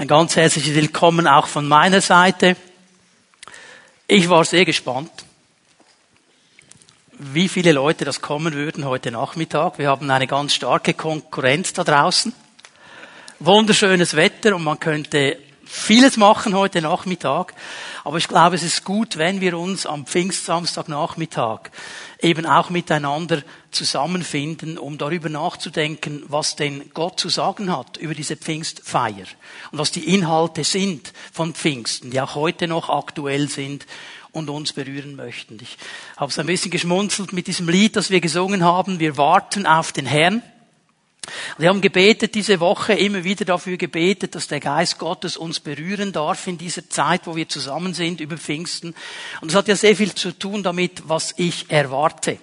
Ein ganz herzliches Willkommen auch von meiner Seite. Ich war sehr gespannt, wie viele Leute das kommen würden heute Nachmittag. Wir haben eine ganz starke Konkurrenz da draußen. Wunderschönes Wetter und man könnte vieles machen heute Nachmittag. Aber ich glaube, es ist gut, wenn wir uns am Pfingstsamstagnachmittag eben auch miteinander zusammenfinden, um darüber nachzudenken, was denn Gott zu sagen hat über diese Pfingstfeier und was die Inhalte sind von Pfingsten, die auch heute noch aktuell sind und uns berühren möchten. Ich habe es ein bisschen geschmunzelt mit diesem Lied, das wir gesungen haben. Wir warten auf den Herrn. Wir haben gebetet diese Woche, immer wieder dafür gebetet, dass der Geist Gottes uns berühren darf in dieser Zeit, wo wir zusammen sind über Pfingsten. Und es hat ja sehr viel zu tun damit, was ich erwarte.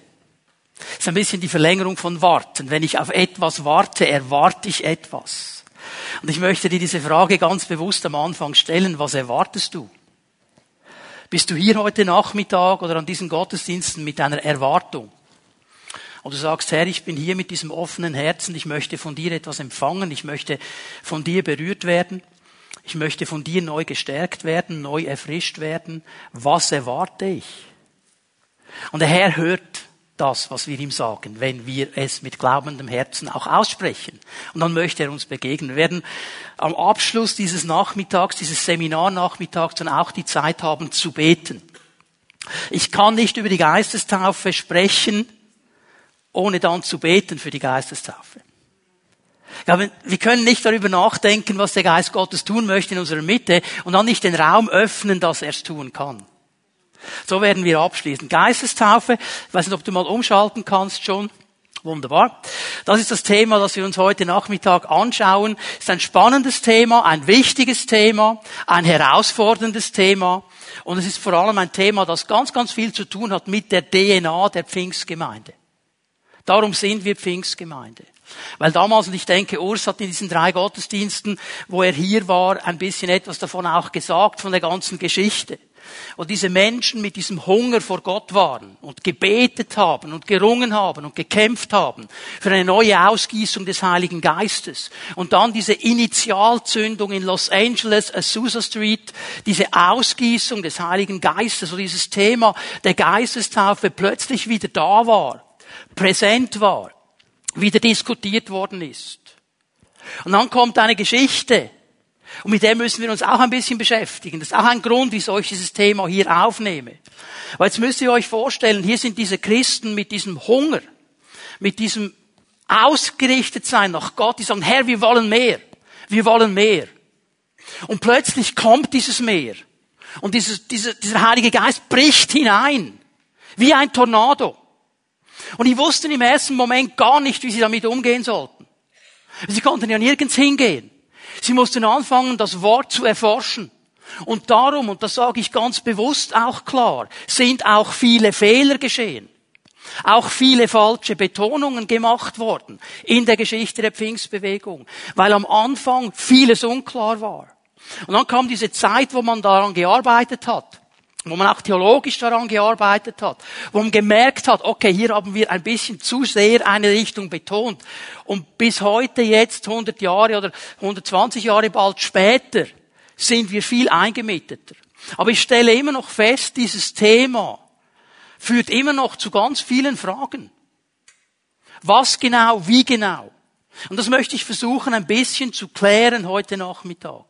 Das ist ein bisschen die Verlängerung von warten. Wenn ich auf etwas warte, erwarte ich etwas. Und ich möchte dir diese Frage ganz bewusst am Anfang stellen. Was erwartest du? Bist du hier heute Nachmittag oder an diesen Gottesdiensten mit einer Erwartung? Und du sagst, Herr, ich bin hier mit diesem offenen Herzen, ich möchte von dir etwas empfangen, ich möchte von dir berührt werden, ich möchte von dir neu gestärkt werden, neu erfrischt werden. Was erwarte ich? Und der Herr hört das, was wir ihm sagen, wenn wir es mit glaubendem Herzen auch aussprechen. Und dann möchte er uns begegnen. Wir werden am Abschluss dieses Nachmittags, dieses Seminarnachmittags dann auch die Zeit haben zu beten. Ich kann nicht über die Geistestaufe sprechen, ohne dann zu beten für die Geistestaufe. Glaube, wir können nicht darüber nachdenken, was der Geist Gottes tun möchte in unserer Mitte und dann nicht den Raum öffnen, dass er es tun kann. So werden wir abschließen. Geistestaufe, ich weiß nicht, ob du mal umschalten kannst schon. Wunderbar. Das ist das Thema, das wir uns heute Nachmittag anschauen. Es ist ein spannendes Thema, ein wichtiges Thema, ein herausforderndes Thema. Und es ist vor allem ein Thema, das ganz, ganz viel zu tun hat mit der DNA der Pfingstgemeinde. Darum sind wir Pfingstgemeinde. Weil damals, und ich denke, Urs hat in diesen drei Gottesdiensten, wo er hier war, ein bisschen etwas davon auch gesagt, von der ganzen Geschichte. Und diese Menschen mit diesem Hunger vor Gott waren und gebetet haben und gerungen haben und gekämpft haben für eine neue Ausgießung des Heiligen Geistes. Und dann diese Initialzündung in Los Angeles, Azusa Street, diese Ausgießung des Heiligen Geistes, wo dieses Thema der Geistestaufe plötzlich wieder da war präsent war, wieder diskutiert worden ist. Und dann kommt eine Geschichte. Und mit der müssen wir uns auch ein bisschen beschäftigen. Das ist auch ein Grund, wieso ich dieses Thema hier aufnehme. Weil jetzt müsst ihr euch vorstellen, hier sind diese Christen mit diesem Hunger, mit diesem ausgerichtet sein nach Gott, die sagen, Herr, wir wollen mehr. Wir wollen mehr. Und plötzlich kommt dieses Meer. Und dieses, dieser, dieser Heilige Geist bricht hinein. Wie ein Tornado. Und die wussten im ersten Moment gar nicht, wie sie damit umgehen sollten. Sie konnten ja nirgends hingehen. Sie mussten anfangen, das Wort zu erforschen. Und darum, und das sage ich ganz bewusst auch klar, sind auch viele Fehler geschehen. Auch viele falsche Betonungen gemacht worden in der Geschichte der Pfingstbewegung, weil am Anfang vieles unklar war. Und dann kam diese Zeit, wo man daran gearbeitet hat wo man auch theologisch daran gearbeitet hat, wo man gemerkt hat, okay, hier haben wir ein bisschen zu sehr eine Richtung betont. Und bis heute jetzt, 100 Jahre oder 120 Jahre bald später, sind wir viel eingemitteter. Aber ich stelle immer noch fest, dieses Thema führt immer noch zu ganz vielen Fragen. Was genau, wie genau? Und das möchte ich versuchen, ein bisschen zu klären heute Nachmittag.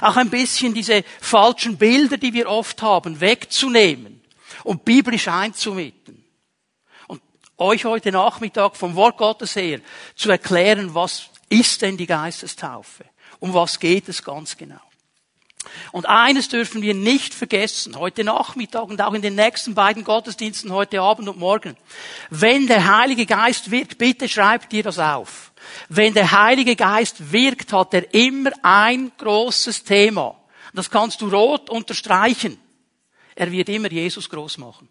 Auch ein bisschen diese falschen Bilder, die wir oft haben, wegzunehmen und biblisch einzumitten. Und euch heute Nachmittag vom Wort Gottes her zu erklären, was ist denn die Geistestaufe? Um was geht es ganz genau? Und eines dürfen wir nicht vergessen, heute Nachmittag und auch in den nächsten beiden Gottesdiensten, heute Abend und morgen. Wenn der Heilige Geist wirkt, bitte schreibt dir das auf. Wenn der Heilige Geist wirkt, hat er immer ein großes Thema. Das kannst du rot unterstreichen. Er wird immer Jesus groß machen.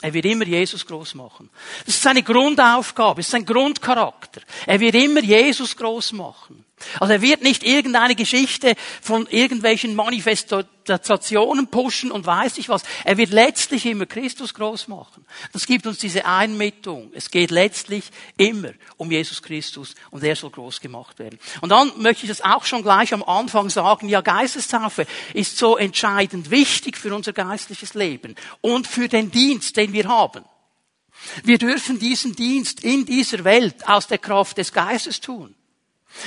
Er wird immer Jesus groß machen. Das ist seine Grundaufgabe, ist sein Grundcharakter. Er wird immer Jesus groß machen. Also er wird nicht irgendeine Geschichte von irgendwelchen Manifestationen pushen und weiß ich was. Er wird letztlich immer Christus groß machen. Das gibt uns diese Einmittung. Es geht letztlich immer um Jesus Christus und er soll groß gemacht werden. Und dann möchte ich das auch schon gleich am Anfang sagen. Ja, Geistestaufe ist so entscheidend wichtig für unser geistliches Leben und für den Dienst, den wir haben. Wir dürfen diesen Dienst in dieser Welt aus der Kraft des Geistes tun.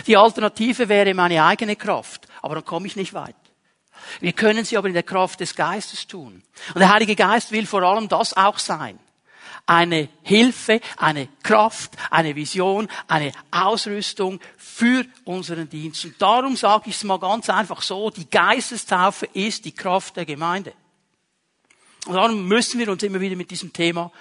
Die Alternative wäre meine eigene Kraft, aber dann komme ich nicht weit. Wir können sie aber in der Kraft des Geistes tun. Und der Heilige Geist will vor allem das auch sein. Eine Hilfe, eine Kraft, eine Vision, eine Ausrüstung für unseren Dienst. Und darum sage ich es mal ganz einfach so, die Geistestaufe ist die Kraft der Gemeinde. Und darum müssen wir uns immer wieder mit diesem Thema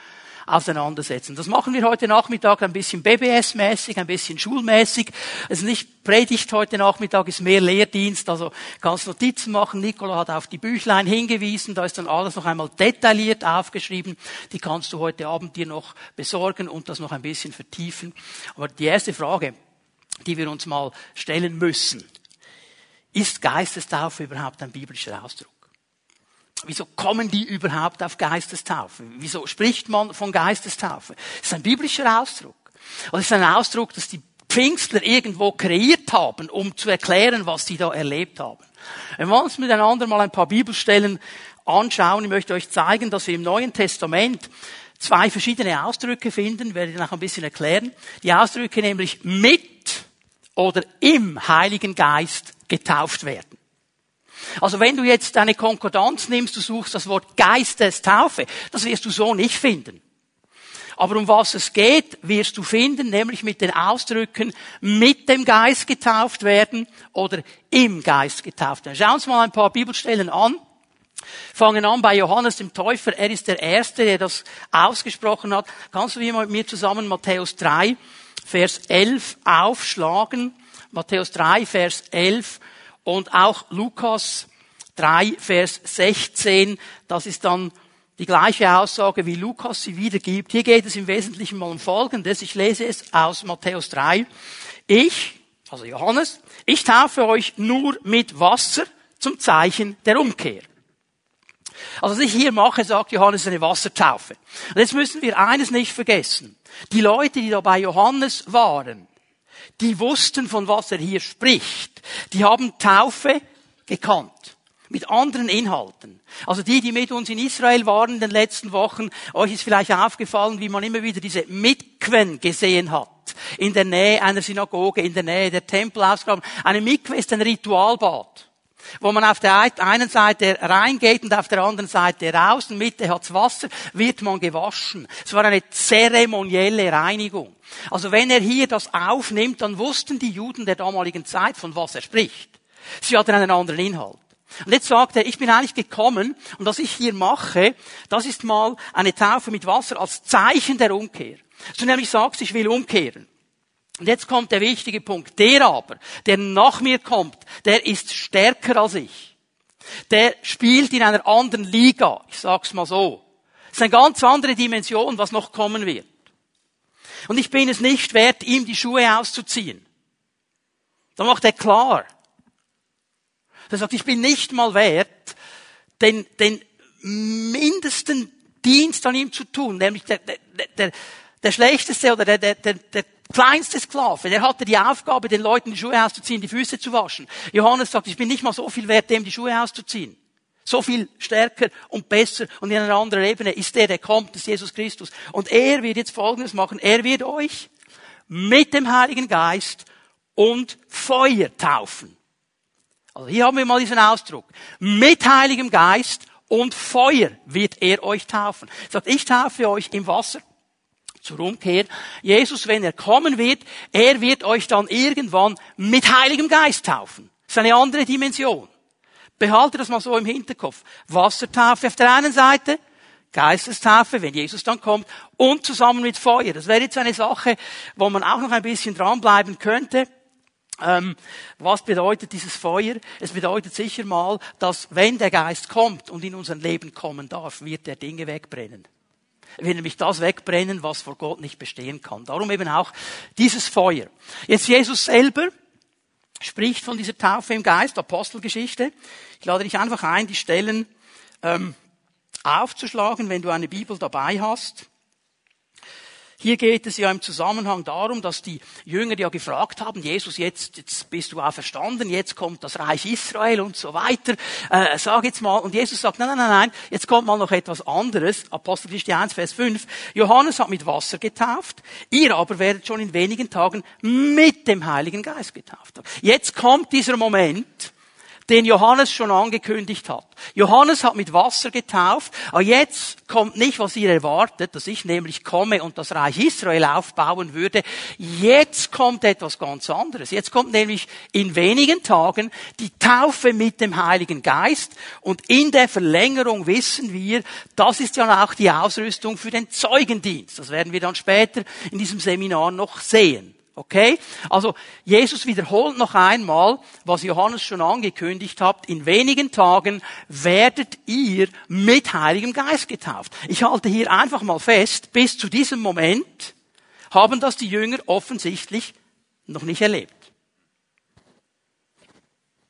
auseinandersetzen. Das machen wir heute Nachmittag ein bisschen BBS-mäßig, ein bisschen schulmäßig. Es ist nicht Predigt heute Nachmittag, ist mehr Lehrdienst, also kannst Notizen machen. Nicola hat auf die Büchlein hingewiesen, da ist dann alles noch einmal detailliert aufgeschrieben. Die kannst du heute Abend dir noch besorgen und das noch ein bisschen vertiefen. Aber die erste Frage, die wir uns mal stellen müssen, ist Geistestaufe überhaupt ein biblischer Ausdruck? Wieso kommen die überhaupt auf Geistestaufe? Wieso spricht man von Geistestaufe? Das ist ein biblischer Ausdruck. Und es ist ein Ausdruck, dass die Pfingstler irgendwo kreiert haben, um zu erklären, was sie da erlebt haben. Wenn wir uns miteinander mal ein paar Bibelstellen anschauen, ich möchte euch zeigen, dass wir im Neuen Testament zwei verschiedene Ausdrücke finden, werde ich noch ein bisschen erklären. Die Ausdrücke nämlich mit oder im Heiligen Geist getauft werden. Also wenn du jetzt deine Konkordanz nimmst, du suchst das Wort Geistestaufe, das wirst du so nicht finden. Aber um was es geht, wirst du finden, nämlich mit den Ausdrücken mit dem Geist getauft werden oder im Geist getauft werden. Schauen wir uns mal ein paar Bibelstellen an. Fangen an bei Johannes dem Täufer. Er ist der Erste, der das ausgesprochen hat. Kannst du hier mal mit mir zusammen Matthäus 3, Vers 11 aufschlagen? Matthäus 3, Vers 11 und auch Lukas 3, Vers 16, das ist dann die gleiche Aussage, wie Lukas sie wiedergibt. Hier geht es im Wesentlichen mal um Folgendes. Ich lese es aus Matthäus 3. Ich, also Johannes, ich taufe euch nur mit Wasser zum Zeichen der Umkehr. Also was ich hier mache, sagt Johannes, eine Wassertaufe. Und jetzt müssen wir eines nicht vergessen. Die Leute, die da bei Johannes waren, die wussten, von was er hier spricht. Die haben Taufe gekannt. Mit anderen Inhalten. Also die, die mit uns in Israel waren in den letzten Wochen, euch ist vielleicht aufgefallen, wie man immer wieder diese Mikwen gesehen hat. In der Nähe einer Synagoge, in der Nähe der Tempelausgaben. Eine Mikwe ist ein Ritualbad wo man auf der einen Seite reingeht und auf der anderen Seite raus, in Mitte hat's Wasser, wird man gewaschen. Es war eine zeremonielle Reinigung. Also wenn er hier das aufnimmt, dann wussten die Juden der damaligen Zeit, von was er spricht. Sie hatten einen anderen Inhalt. Und jetzt sagt er, ich bin eigentlich gekommen und was ich hier mache, das ist mal eine Taufe mit Wasser als Zeichen der Umkehr. So nämlich sagst, ich will umkehren. Und jetzt kommt der wichtige Punkt. Der aber, der nach mir kommt, der ist stärker als ich. Der spielt in einer anderen Liga. Ich sag's mal so. Es ist eine ganz andere Dimension, was noch kommen wird. Und ich bin es nicht wert, ihm die Schuhe auszuziehen. Da macht er klar. Er sagt, ich bin nicht mal wert, den, den mindesten Dienst an ihm zu tun, nämlich der, der, der, der schlechteste oder der, der, der, der kleinste Sklave, der hatte die Aufgabe, den Leuten die Schuhe auszuziehen, die Füße zu waschen. Johannes sagt, ich bin nicht mal so viel wert, dem die Schuhe auszuziehen. So viel stärker und besser und in einer anderen Ebene ist der, der kommt, das ist Jesus Christus. Und er wird jetzt Folgendes machen. Er wird euch mit dem Heiligen Geist und Feuer taufen. Also hier haben wir mal diesen Ausdruck. Mit Heiligem Geist und Feuer wird er euch taufen. Er sagt, ich taufe euch im Wasser zur Umkehr. Jesus, wenn er kommen wird, er wird euch dann irgendwann mit Heiligem Geist taufen. Das ist eine andere Dimension. Behalte das mal so im Hinterkopf. Wassertaufe auf der einen Seite, Geistestaufe, wenn Jesus dann kommt, und zusammen mit Feuer. Das wäre jetzt eine Sache, wo man auch noch ein bisschen dranbleiben könnte. Ähm, was bedeutet dieses Feuer? Es bedeutet sicher mal, dass wenn der Geist kommt und in unser Leben kommen darf, wird er Dinge wegbrennen will nämlich das wegbrennen, was vor Gott nicht bestehen kann. Darum eben auch dieses Feuer. Jetzt Jesus selber spricht von dieser Taufe im Geist, Apostelgeschichte. Ich lade dich einfach ein, die Stellen ähm, aufzuschlagen, wenn du eine Bibel dabei hast. Hier geht es ja im Zusammenhang darum, dass die Jünger ja gefragt haben, Jesus, jetzt, jetzt bist du auferstanden, jetzt kommt das Reich Israel und so weiter. Äh, sag jetzt mal, und Jesus sagt, nein, nein, nein, nein, jetzt kommt mal noch etwas anderes. Apostelgeschichte 1, Vers 5. Johannes hat mit Wasser getauft, ihr aber werdet schon in wenigen Tagen mit dem Heiligen Geist getauft. Jetzt kommt dieser Moment, den Johannes schon angekündigt hat. Johannes hat mit Wasser getauft, aber jetzt kommt nicht, was ihr erwartet, dass ich nämlich komme und das Reich Israel aufbauen würde. Jetzt kommt etwas ganz anderes. Jetzt kommt nämlich in wenigen Tagen die Taufe mit dem Heiligen Geist und in der Verlängerung wissen wir, das ist ja auch die Ausrüstung für den Zeugendienst. Das werden wir dann später in diesem Seminar noch sehen. Okay? Also, Jesus wiederholt noch einmal, was Johannes schon angekündigt hat. In wenigen Tagen werdet ihr mit Heiligem Geist getauft. Ich halte hier einfach mal fest, bis zu diesem Moment haben das die Jünger offensichtlich noch nicht erlebt.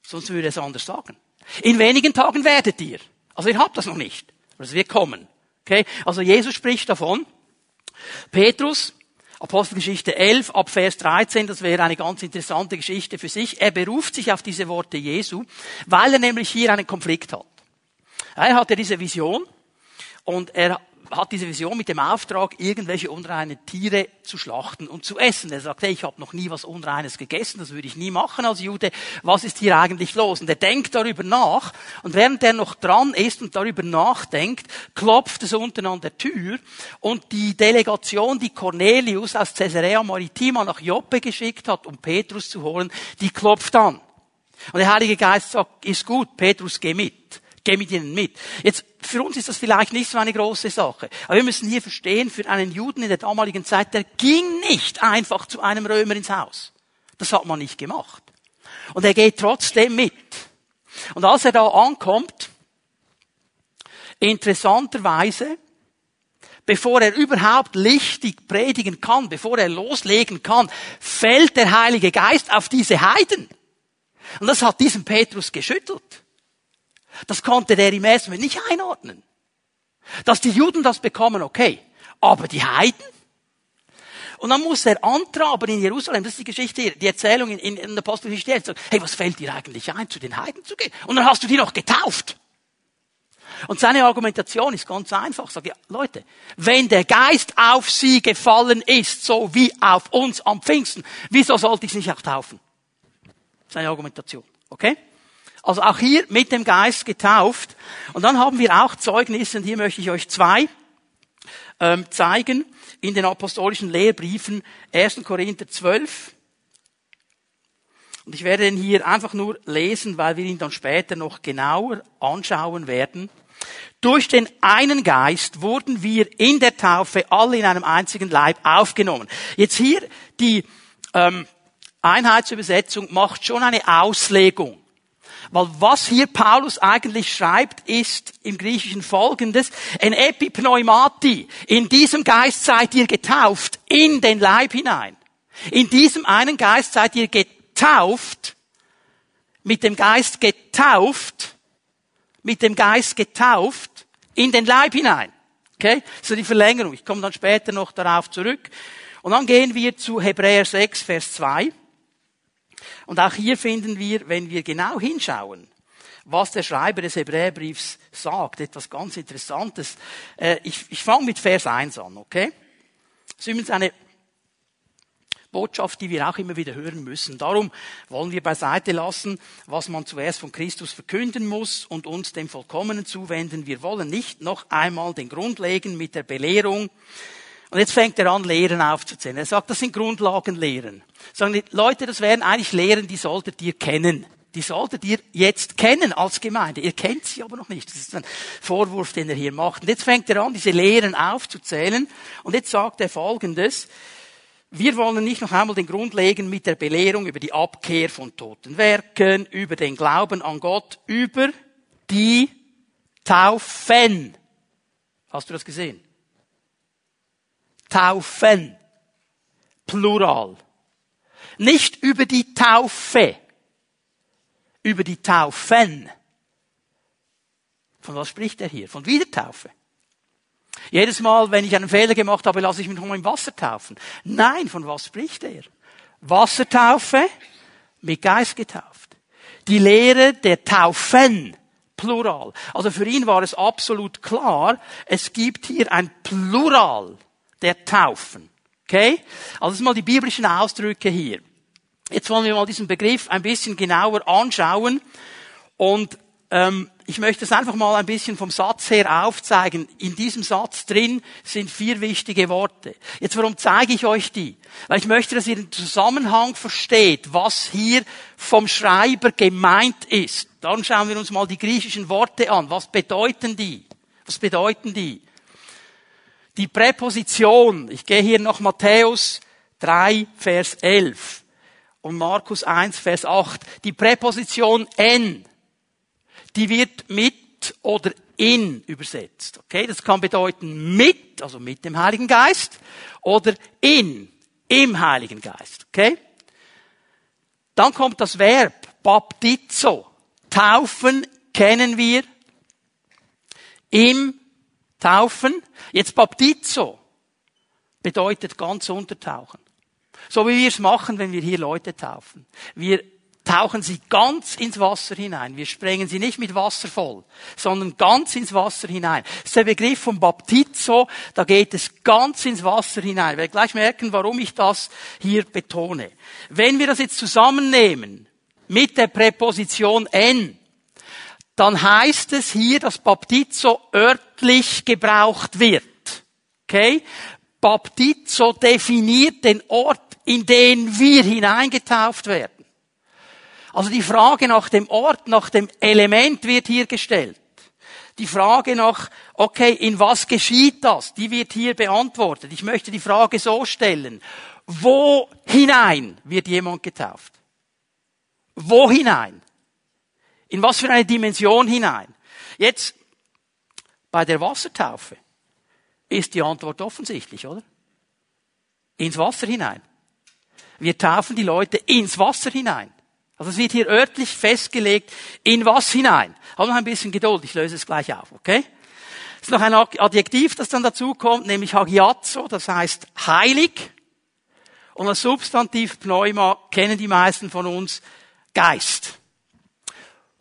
Sonst würde es anders sagen. In wenigen Tagen werdet ihr. Also ihr habt das noch nicht. Aber es wird kommen. Okay? Also Jesus spricht davon. Petrus Apostelgeschichte 11 ab Vers 13, das wäre eine ganz interessante Geschichte für sich. Er beruft sich auf diese Worte Jesu, weil er nämlich hier einen Konflikt hat. Er hatte diese Vision und er hat diese Vision mit dem Auftrag, irgendwelche unreine Tiere zu schlachten und zu essen. Er sagt, hey, ich habe noch nie was Unreines gegessen, das würde ich nie machen als Jude. Was ist hier eigentlich los? Und er denkt darüber nach und während er noch dran ist und darüber nachdenkt, klopft es unten an der Tür und die Delegation, die Cornelius aus Caesarea Maritima nach Joppe geschickt hat, um Petrus zu holen, die klopft an. Und der Heilige Geist sagt, ist gut, Petrus, geh mit. Geh mit ihnen mit. Jetzt, für uns ist das vielleicht nicht so eine große Sache. Aber wir müssen hier verstehen, für einen Juden in der damaligen Zeit, der ging nicht einfach zu einem Römer ins Haus. Das hat man nicht gemacht. Und er geht trotzdem mit. Und als er da ankommt, interessanterweise, bevor er überhaupt lichtig predigen kann, bevor er loslegen kann, fällt der Heilige Geist auf diese Heiden. Und das hat diesen Petrus geschüttelt. Das konnte der im ersten Moment nicht einordnen. Dass die Juden das bekommen, okay. Aber die Heiden? Und dann muss er antraben in Jerusalem, das ist die Geschichte, die Erzählung in, in, in der Apostelgeschichte, er sagt, hey, was fällt dir eigentlich ein, zu den Heiden zu gehen? Und dann hast du die noch getauft. Und seine Argumentation ist ganz einfach. Sagt, ja, Leute, wenn der Geist auf sie gefallen ist, so wie auf uns am Pfingsten, wieso sollte ich es nicht auch taufen? Seine Argumentation. Okay? Also auch hier mit dem Geist getauft. Und dann haben wir auch Zeugnisse, und hier möchte ich euch zwei ähm, zeigen, in den apostolischen Lehrbriefen 1. Korinther 12. Und ich werde ihn hier einfach nur lesen, weil wir ihn dann später noch genauer anschauen werden. Durch den einen Geist wurden wir in der Taufe alle in einem einzigen Leib aufgenommen. Jetzt hier die ähm, Einheitsübersetzung macht schon eine Auslegung. Weil was hier Paulus eigentlich schreibt, ist im Griechischen folgendes, en epipneumati. In diesem Geist seid ihr getauft in den Leib hinein. In diesem einen Geist seid ihr getauft, mit dem Geist getauft, mit dem Geist getauft in den Leib hinein. Okay? So die Verlängerung. Ich komme dann später noch darauf zurück. Und dann gehen wir zu Hebräer 6, Vers 2. Und auch hier finden wir, wenn wir genau hinschauen, was der Schreiber des Hebräerbriefs sagt, etwas ganz Interessantes. Äh, ich, ich fange mit Vers 1 an, okay? Das ist übrigens eine Botschaft, die wir auch immer wieder hören müssen. Darum wollen wir beiseite lassen, was man zuerst von Christus verkünden muss und uns dem Vollkommenen zuwenden. Wir wollen nicht noch einmal den Grund legen mit der Belehrung, und jetzt fängt er an, Lehren aufzuzählen. Er sagt, das sind Grundlagenlehren. Sagen die Leute, das wären eigentlich Lehren, die solltet ihr kennen. Die solltet ihr jetzt kennen als Gemeinde. Ihr kennt sie aber noch nicht. Das ist ein Vorwurf, den er hier macht. Und jetzt fängt er an, diese Lehren aufzuzählen. Und jetzt sagt er Folgendes. Wir wollen nicht noch einmal den Grund legen mit der Belehrung über die Abkehr von toten Werken, über den Glauben an Gott, über die Taufen. Hast du das gesehen? Taufen. Plural. Nicht über die Taufe. über die Taufen. Von was spricht er hier? Von Wiedertaufe. Jedes Mal, wenn ich einen Fehler gemacht habe, lasse ich mich nochmal im Wasser taufen. Nein, von was spricht er? Wassertaufe, mit Geist getauft. Die Lehre der Taufen, Plural. Also für ihn war es absolut klar, es gibt hier ein Plural der Taufen. Okay? Also das mal die biblischen Ausdrücke hier. Jetzt wollen wir mal diesen Begriff ein bisschen genauer anschauen und ähm, ich möchte es einfach mal ein bisschen vom Satz her aufzeigen. In diesem Satz drin sind vier wichtige Worte. Jetzt, warum zeige ich euch die? Weil ich möchte, dass ihr den Zusammenhang versteht, was hier vom Schreiber gemeint ist. Dann schauen wir uns mal die griechischen Worte an. Was bedeuten die? Was bedeuten die? Die Präposition, ich gehe hier nach Matthäus 3, Vers 11 und Markus 1, Vers 8. Die Präposition en die wird mit oder in übersetzt. Okay, das kann bedeuten mit, also mit dem Heiligen Geist, oder in, im Heiligen Geist. Okay? Dann kommt das Verb baptizo. Taufen kennen wir im Taufen. Jetzt baptizo bedeutet ganz untertauchen. So wie wir es machen, wenn wir hier Leute taufen. Wir tauchen sie ganz ins Wasser hinein. Wir sprengen sie nicht mit Wasser voll, sondern ganz ins Wasser hinein. Das ist der Begriff vom Baptizo, da geht es ganz ins Wasser hinein. Ich werde gleich merken, warum ich das hier betone. Wenn wir das jetzt zusammennehmen mit der Präposition en, dann heißt es hier, dass Baptizo örtlich gebraucht wird. Okay? Baptizo definiert den Ort, in den wir hineingetauft werden. Also die Frage nach dem Ort, nach dem Element wird hier gestellt. Die Frage nach, okay, in was geschieht das? Die wird hier beantwortet. Ich möchte die Frage so stellen. Wo hinein wird jemand getauft? Wo hinein? In was für eine Dimension hinein? Jetzt, bei der Wassertaufe ist die Antwort offensichtlich, oder? Ins Wasser hinein. Wir taufen die Leute ins Wasser hinein. Also es wird hier örtlich festgelegt, in was hinein. Hab noch ein bisschen Geduld, ich löse es gleich auf, okay? Es ist noch ein Adjektiv, das dann dazu kommt, nämlich hagiazo, das heißt heilig. Und das Substantiv Pneuma kennen die meisten von uns, Geist.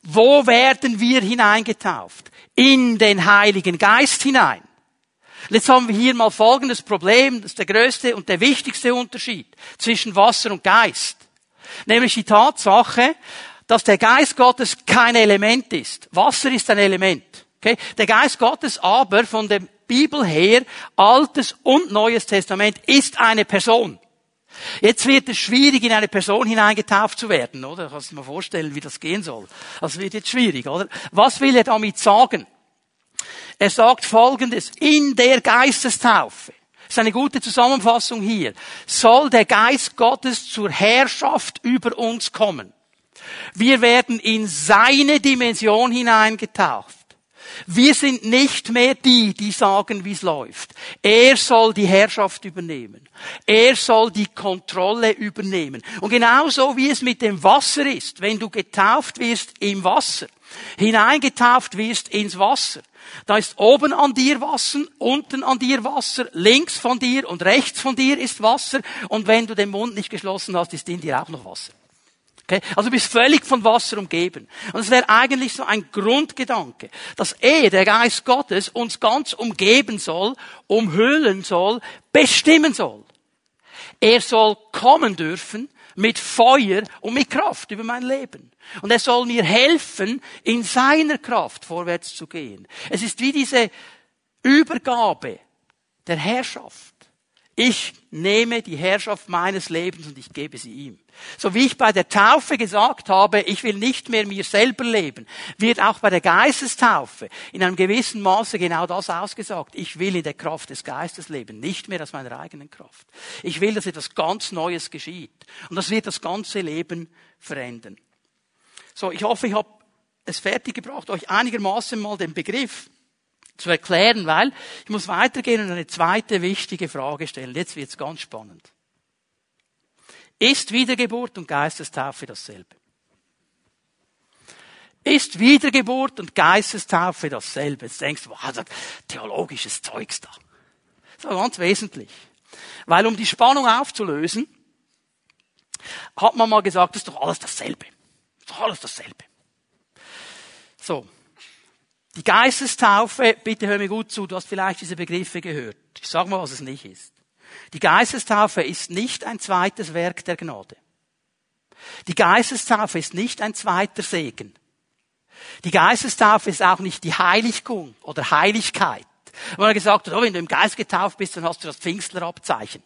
Wo werden wir hineingetauft? In den Heiligen Geist hinein. Jetzt haben wir hier mal folgendes Problem, das ist der größte und der wichtigste Unterschied zwischen Wasser und Geist. Nämlich die Tatsache, dass der Geist Gottes kein Element ist. Wasser ist ein Element. Okay? Der Geist Gottes aber von der Bibel her, Altes und Neues Testament, ist eine Person. Jetzt wird es schwierig, in eine Person hineingetauft zu werden, oder? Kannst du dir mal vorstellen, wie das gehen soll. Das wird jetzt schwierig, oder? Was will er damit sagen? Er sagt Folgendes, in der Geistestaufe das ist eine gute Zusammenfassung hier. Soll der Geist Gottes zur Herrschaft über uns kommen. Wir werden in seine Dimension hineingetaucht. Wir sind nicht mehr die, die sagen, wie es läuft. Er soll die Herrschaft übernehmen. Er soll die Kontrolle übernehmen. Und genauso wie es mit dem Wasser ist, wenn du getauft wirst im Wasser, hineingetauft wirst ins Wasser, da ist oben an dir Wasser, unten an dir Wasser, links von dir und rechts von dir ist Wasser und wenn du den Mund nicht geschlossen hast, ist in dir auch noch Wasser. Okay? Also du bist völlig von Wasser umgeben. Und es wäre eigentlich so ein Grundgedanke, dass er, der Geist Gottes, uns ganz umgeben soll, umhüllen soll, bestimmen soll. Er soll kommen dürfen mit Feuer und mit Kraft über mein Leben. Und er soll mir helfen, in seiner Kraft vorwärts zu gehen. Es ist wie diese Übergabe der Herrschaft. Ich nehme die Herrschaft meines Lebens und ich gebe sie ihm. So wie ich bei der Taufe gesagt habe, ich will nicht mehr mir selber leben, wird auch bei der Geistestaufe in einem gewissen Maße genau das ausgesagt. Ich will in der Kraft des Geistes leben, nicht mehr aus meiner eigenen Kraft. Ich will, dass etwas ganz Neues geschieht. Und das wird das ganze Leben verändern. So, ich hoffe, ich habe es fertiggebracht, euch einigermaßen mal den Begriff zu erklären, weil ich muss weitergehen und eine zweite wichtige Frage stellen. Jetzt wird's ganz spannend. Ist Wiedergeburt und Geistestaufe dasselbe? Ist Wiedergeburt und Geistestaufe dasselbe? Jetzt denkst du, wow, theologisches Zeugs da. Das ist ganz wesentlich. Weil um die Spannung aufzulösen, hat man mal gesagt, das ist doch alles dasselbe. Das ist doch alles dasselbe. So. Die Geistestaufe, bitte hör mir gut zu, du hast vielleicht diese Begriffe gehört. Ich sag mal, was es nicht ist. Die Geistestaufe ist nicht ein zweites Werk der Gnade. Die Geistestaufe ist nicht ein zweiter Segen. Die Geistestaufe ist auch nicht die Heiligung oder Heiligkeit. Wo er gesagt hat, oh, wenn du im Geist getauft bist, dann hast du das Pfingstlerabzeichen.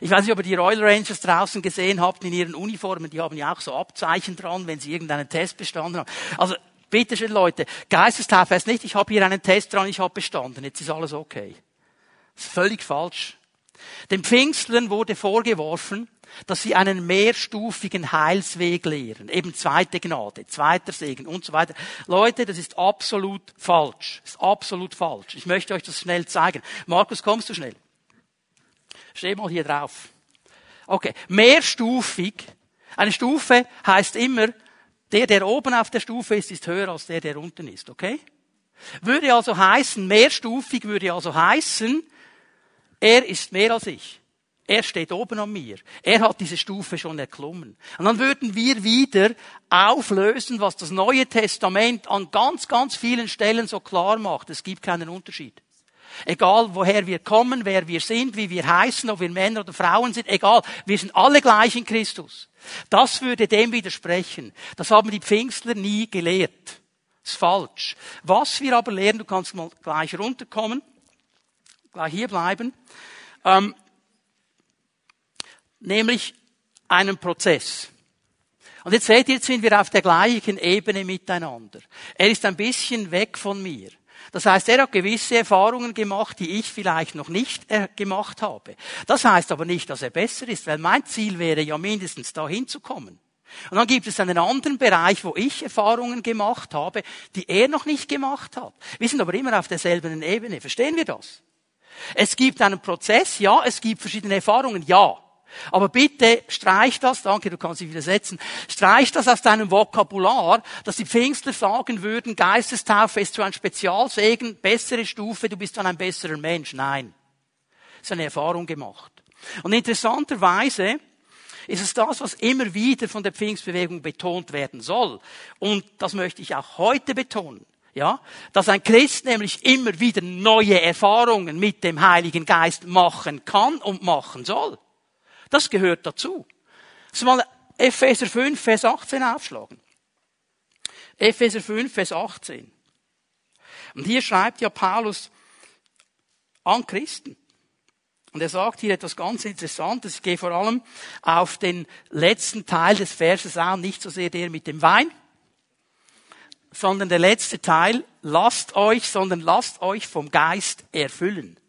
Ich weiß nicht, ob ihr die Royal Rangers draußen gesehen habt in ihren Uniformen. Die haben ja auch so Abzeichen dran, wenn sie irgendeinen Test bestanden haben. Also, bitteschön Leute, Geistestaufe heißt nicht, ich habe hier einen Test dran, ich habe bestanden. Jetzt ist alles okay. Das ist völlig falsch. Den Pfingstlern wurde vorgeworfen, dass sie einen mehrstufigen Heilsweg lehren. Eben zweite Gnade, zweiter Segen und so weiter. Leute, das ist absolut falsch. Das ist absolut falsch. Ich möchte euch das schnell zeigen. Markus, kommst du schnell? Steh mal hier drauf. Okay. Mehrstufig. Eine Stufe heißt immer, der, der oben auf der Stufe ist, ist höher als der, der unten ist. Okay? Würde also heißen, mehrstufig würde also heißen, er ist mehr als ich. Er steht oben an mir. Er hat diese Stufe schon erklommen. Und dann würden wir wieder auflösen, was das Neue Testament an ganz, ganz vielen Stellen so klar macht. Es gibt keinen Unterschied. Egal woher wir kommen, wer wir sind, wie wir heißen, ob wir Männer oder Frauen sind, egal. Wir sind alle gleich in Christus. Das würde dem widersprechen. Das haben die Pfingstler nie gelehrt. Das ist falsch. Was wir aber lehren, du kannst mal gleich runterkommen, gleich hier bleiben. Ähm, nämlich einen Prozess. Und jetzt seht ihr, jetzt sind wir auf der gleichen Ebene miteinander. Er ist ein bisschen weg von mir. Das heißt, er hat gewisse Erfahrungen gemacht, die ich vielleicht noch nicht äh, gemacht habe. Das heißt aber nicht, dass er besser ist, weil mein Ziel wäre ja mindestens dahin zu kommen. Und dann gibt es einen anderen Bereich, wo ich Erfahrungen gemacht habe, die er noch nicht gemacht hat. Wir sind aber immer auf derselben Ebene. Verstehen wir das? Es gibt einen Prozess, ja, es gibt verschiedene Erfahrungen, ja. Aber bitte streich das, danke, du kannst dich wieder setzen, streich das aus deinem Vokabular, dass die Pfingstler sagen würden, Geistestaufe ist so ein Spezialsegen, bessere Stufe, du bist dann ein besserer Mensch. Nein. Das ist eine Erfahrung gemacht. Und interessanterweise ist es das, was immer wieder von der Pfingstbewegung betont werden soll. Und das möchte ich auch heute betonen. Ja, dass ein Christ nämlich immer wieder neue Erfahrungen mit dem Heiligen Geist machen kann und machen soll. Das gehört dazu. Lass mal Epheser 5, Vers 18 aufschlagen. Epheser 5, Vers 18. Und hier schreibt ja Paulus an Christen. Und er sagt hier etwas ganz Interessantes. Ich gehe vor allem auf den letzten Teil des Verses an, nicht so sehr der mit dem Wein, sondern der letzte Teil, lasst euch, sondern lasst euch vom Geist erfüllen.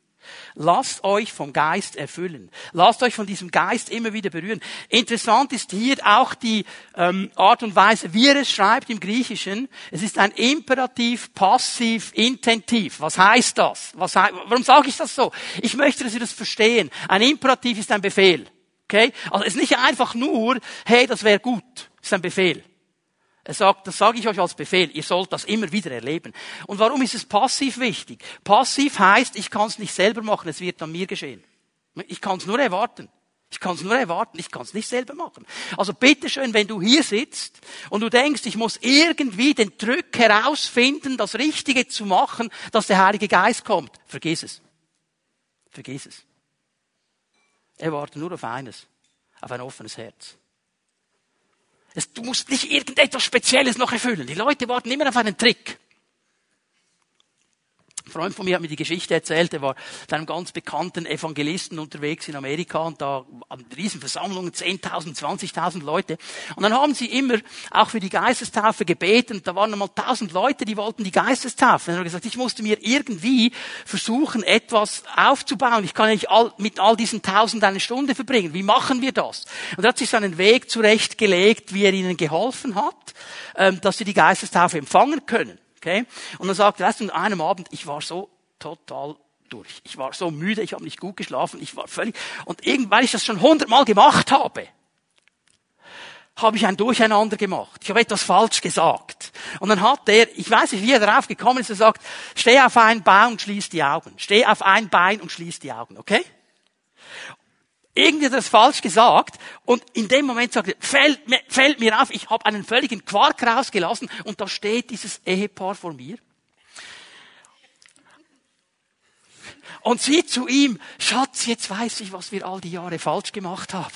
Lasst euch vom Geist erfüllen. Lasst euch von diesem Geist immer wieder berühren. Interessant ist hier auch die ähm, Art und Weise, wie er es schreibt im Griechischen. Es ist ein Imperativ, Passiv, Intentiv. Was heißt das? Was Warum sage ich das so? Ich möchte, dass ihr das verstehen. Ein Imperativ ist ein Befehl. Okay? Also es ist nicht einfach nur, hey, das wäre gut. Es ist ein Befehl. Er sagt, das sage ich euch als Befehl, ihr sollt das immer wieder erleben. Und warum ist es passiv wichtig? Passiv heißt, ich kann es nicht selber machen, es wird an mir geschehen. Ich kann es nur erwarten. Ich kann es nur erwarten, ich kann es nicht selber machen. Also bitteschön, wenn du hier sitzt und du denkst, ich muss irgendwie den Drück herausfinden, das Richtige zu machen, dass der Heilige Geist kommt, vergiss es. Vergiss es. Er wartet nur auf eines, auf ein offenes Herz. Du musst nicht irgendetwas Spezielles noch erfüllen. Die Leute warten immer auf einen Trick. Ein Freund von mir hat mir die Geschichte erzählt, er war mit einem ganz bekannten Evangelisten unterwegs in Amerika und da an Riesenversammlungen, 10.000, 20.000 Leute. Und dann haben sie immer auch für die Geistestaufe gebeten. Da waren einmal 1.000 Leute, die wollten die Geistestaufe. Er hat gesagt, ich musste mir irgendwie versuchen, etwas aufzubauen. Ich kann nicht all, mit all diesen 1.000 eine Stunde verbringen. Wie machen wir das? Und er hat sich seinen Weg zurechtgelegt, wie er ihnen geholfen hat, ähm, dass sie die Geistestaufe empfangen können. Okay? Und dann sagt er, weißt du, an einem Abend, ich war so total durch. Ich war so müde, ich habe nicht gut geschlafen, ich war völlig, und irgendwann ich das schon hundertmal gemacht habe, habe ich ein Durcheinander gemacht. Ich habe etwas falsch gesagt. Und dann hat er, ich weiß nicht, wie er darauf gekommen ist, er sagt, steh auf ein Bein und schließ die Augen. Steh auf ein Bein und schließ die Augen, okay? Irgendwie das falsch gesagt und in dem Moment sagt er, fällt mir, fällt mir auf, ich habe einen völligen Quark rausgelassen und da steht dieses Ehepaar vor mir. Und sie zu ihm, Schatz, jetzt weiß ich, was wir all die Jahre falsch gemacht haben.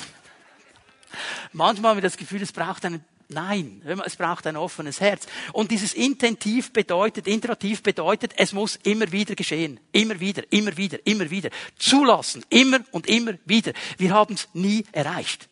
Manchmal haben wir das Gefühl, es braucht einen Nein, es braucht ein offenes Herz. Und dieses intentiv bedeutet, interaktiv bedeutet, es muss immer wieder geschehen. Immer wieder, immer wieder, immer wieder. Zulassen. Immer und immer wieder. Wir haben es nie erreicht.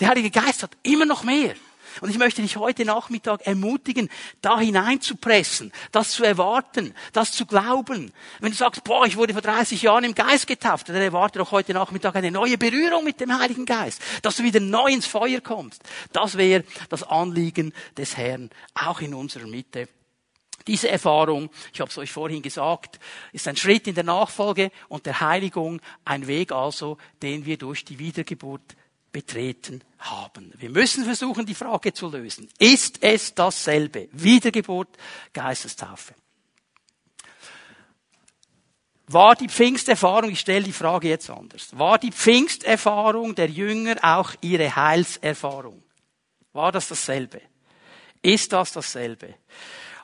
Der Heilige Geist hat immer noch mehr. Und ich möchte dich heute Nachmittag ermutigen, da hineinzupressen, das zu erwarten, das zu glauben. Wenn du sagst, boah, ich wurde vor 30 Jahren im Geist getauft, dann erwarte doch heute Nachmittag eine neue Berührung mit dem Heiligen Geist, dass du wieder neu ins Feuer kommst. Das wäre das Anliegen des Herrn, auch in unserer Mitte. Diese Erfahrung, ich habe es euch vorhin gesagt, ist ein Schritt in der Nachfolge und der Heiligung, ein Weg also, den wir durch die Wiedergeburt betreten haben. Wir müssen versuchen, die Frage zu lösen. Ist es dasselbe? Wiedergeburt, Geistestaufe. War die Pfingsterfahrung, ich stelle die Frage jetzt anders, war die Pfingsterfahrung der Jünger auch ihre Heilserfahrung? War das dasselbe? Ist das dasselbe?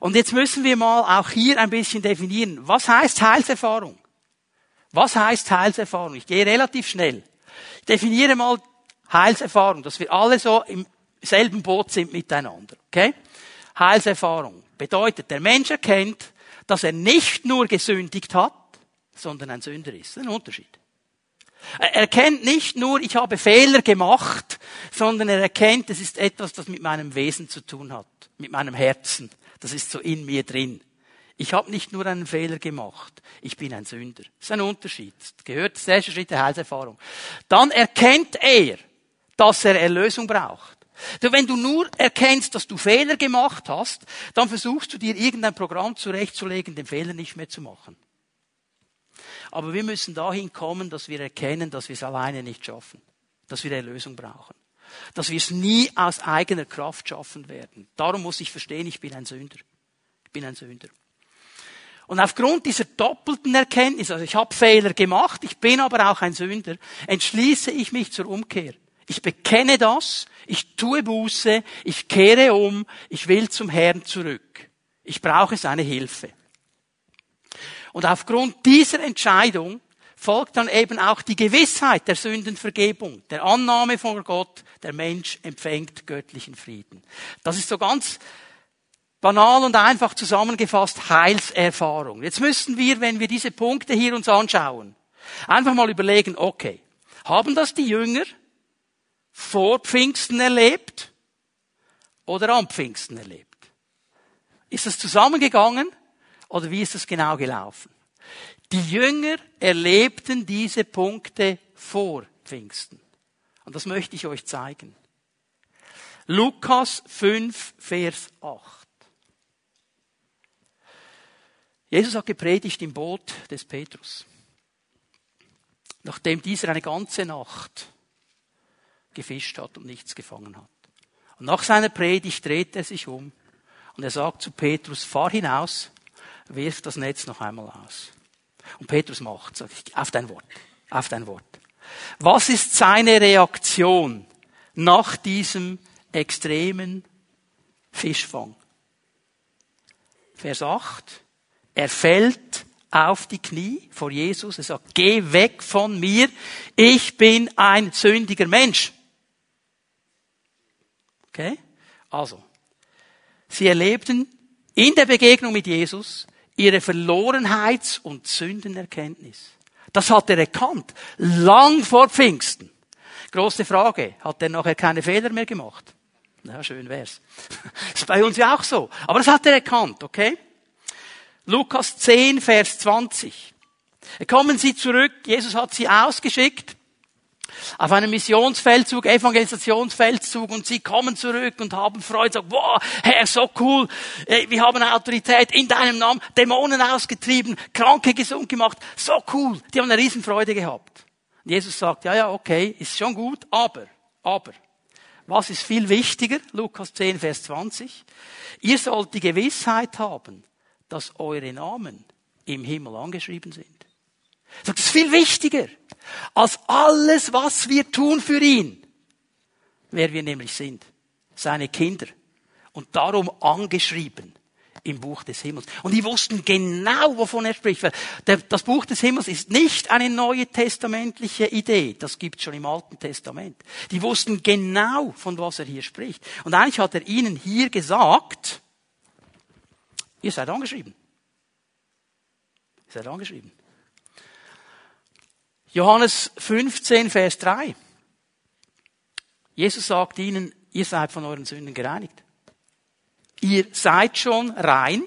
Und jetzt müssen wir mal auch hier ein bisschen definieren, was heißt Heilserfahrung? Was heißt Heilserfahrung? Ich gehe relativ schnell. Ich definiere mal Heilserfahrung, dass wir alle so im selben Boot sind miteinander. Okay? Heilserfahrung bedeutet, der Mensch erkennt, dass er nicht nur gesündigt hat, sondern ein Sünder ist. Das ist ein Unterschied. Er erkennt nicht nur, ich habe Fehler gemacht, sondern er erkennt, es ist etwas, das mit meinem Wesen zu tun hat, mit meinem Herzen. Das ist so in mir drin. Ich habe nicht nur einen Fehler gemacht, ich bin ein Sünder. Das ist ein Unterschied. Das gehört der erste Schritt der Heilserfahrung. Dann erkennt er, dass er Erlösung braucht. Wenn du nur erkennst, dass du Fehler gemacht hast, dann versuchst du dir irgendein Programm zurechtzulegen, den Fehler nicht mehr zu machen. Aber wir müssen dahin kommen, dass wir erkennen, dass wir es alleine nicht schaffen, dass wir Erlösung brauchen, dass wir es nie aus eigener Kraft schaffen werden. Darum muss ich verstehen, ich bin ein Sünder. Ich bin ein Sünder. Und aufgrund dieser doppelten Erkenntnis, also ich habe Fehler gemacht, ich bin aber auch ein Sünder, entschließe ich mich zur Umkehr. Ich bekenne das, ich tue Buße, ich kehre um, ich will zum Herrn zurück. Ich brauche seine Hilfe. Und aufgrund dieser Entscheidung folgt dann eben auch die Gewissheit der Sündenvergebung, der Annahme von Gott, der Mensch empfängt göttlichen Frieden. Das ist so ganz banal und einfach zusammengefasst Heilserfahrung. Jetzt müssen wir, wenn wir diese Punkte hier uns anschauen, einfach mal überlegen, okay, haben das die Jünger vor Pfingsten erlebt oder am Pfingsten erlebt? Ist das zusammengegangen oder wie ist das genau gelaufen? Die Jünger erlebten diese Punkte vor Pfingsten. Und das möchte ich euch zeigen. Lukas 5, Vers 8. Jesus hat gepredigt im Boot des Petrus. Nachdem dieser eine ganze Nacht gefischt hat und nichts gefangen hat. Und nach seiner Predigt dreht er sich um und er sagt zu Petrus, fahr hinaus, wirf das Netz noch einmal aus. Und Petrus macht, sagt auf dein Wort, auf dein Wort. Was ist seine Reaktion nach diesem extremen Fischfang? Vers 8. Er fällt auf die Knie vor Jesus. Er sagt, geh weg von mir. Ich bin ein sündiger Mensch. Okay? Also, sie erlebten in der Begegnung mit Jesus ihre Verlorenheits- und Sündenerkenntnis. Das hat er erkannt. Lang vor Pfingsten. Große Frage. Hat er nachher keine Fehler mehr gemacht? Ja, schön wär's. ist bei uns ja auch so. Aber das hat er erkannt, okay? Lukas 10, Vers 20. Kommen sie zurück. Jesus hat sie ausgeschickt auf einem Missionsfeldzug, Evangelisationsfeldzug und sie kommen zurück und haben Freude, sagen, wow, Herr, so cool, wir haben Autorität in deinem Namen, Dämonen ausgetrieben, Kranke gesund gemacht, so cool, die haben eine Riesenfreude gehabt. Und Jesus sagt, ja, ja, okay, ist schon gut, aber, aber, Was ist viel wichtiger? Lukas 10, Vers 20. Ihr sollt die Gewissheit haben, dass eure Namen im Himmel angeschrieben sind. Das ist viel wichtiger als alles, was wir tun für ihn. Wer wir nämlich sind. Seine Kinder. Und darum angeschrieben im Buch des Himmels. Und die wussten genau, wovon er spricht. Das Buch des Himmels ist nicht eine neue testamentliche Idee. Das gibt es schon im Alten Testament. Die wussten genau, von was er hier spricht. Und eigentlich hat er ihnen hier gesagt, ihr seid angeschrieben. Ihr seid angeschrieben. Johannes 15, Vers 3. Jesus sagt ihnen, ihr seid von euren Sünden gereinigt ihr seid schon rein,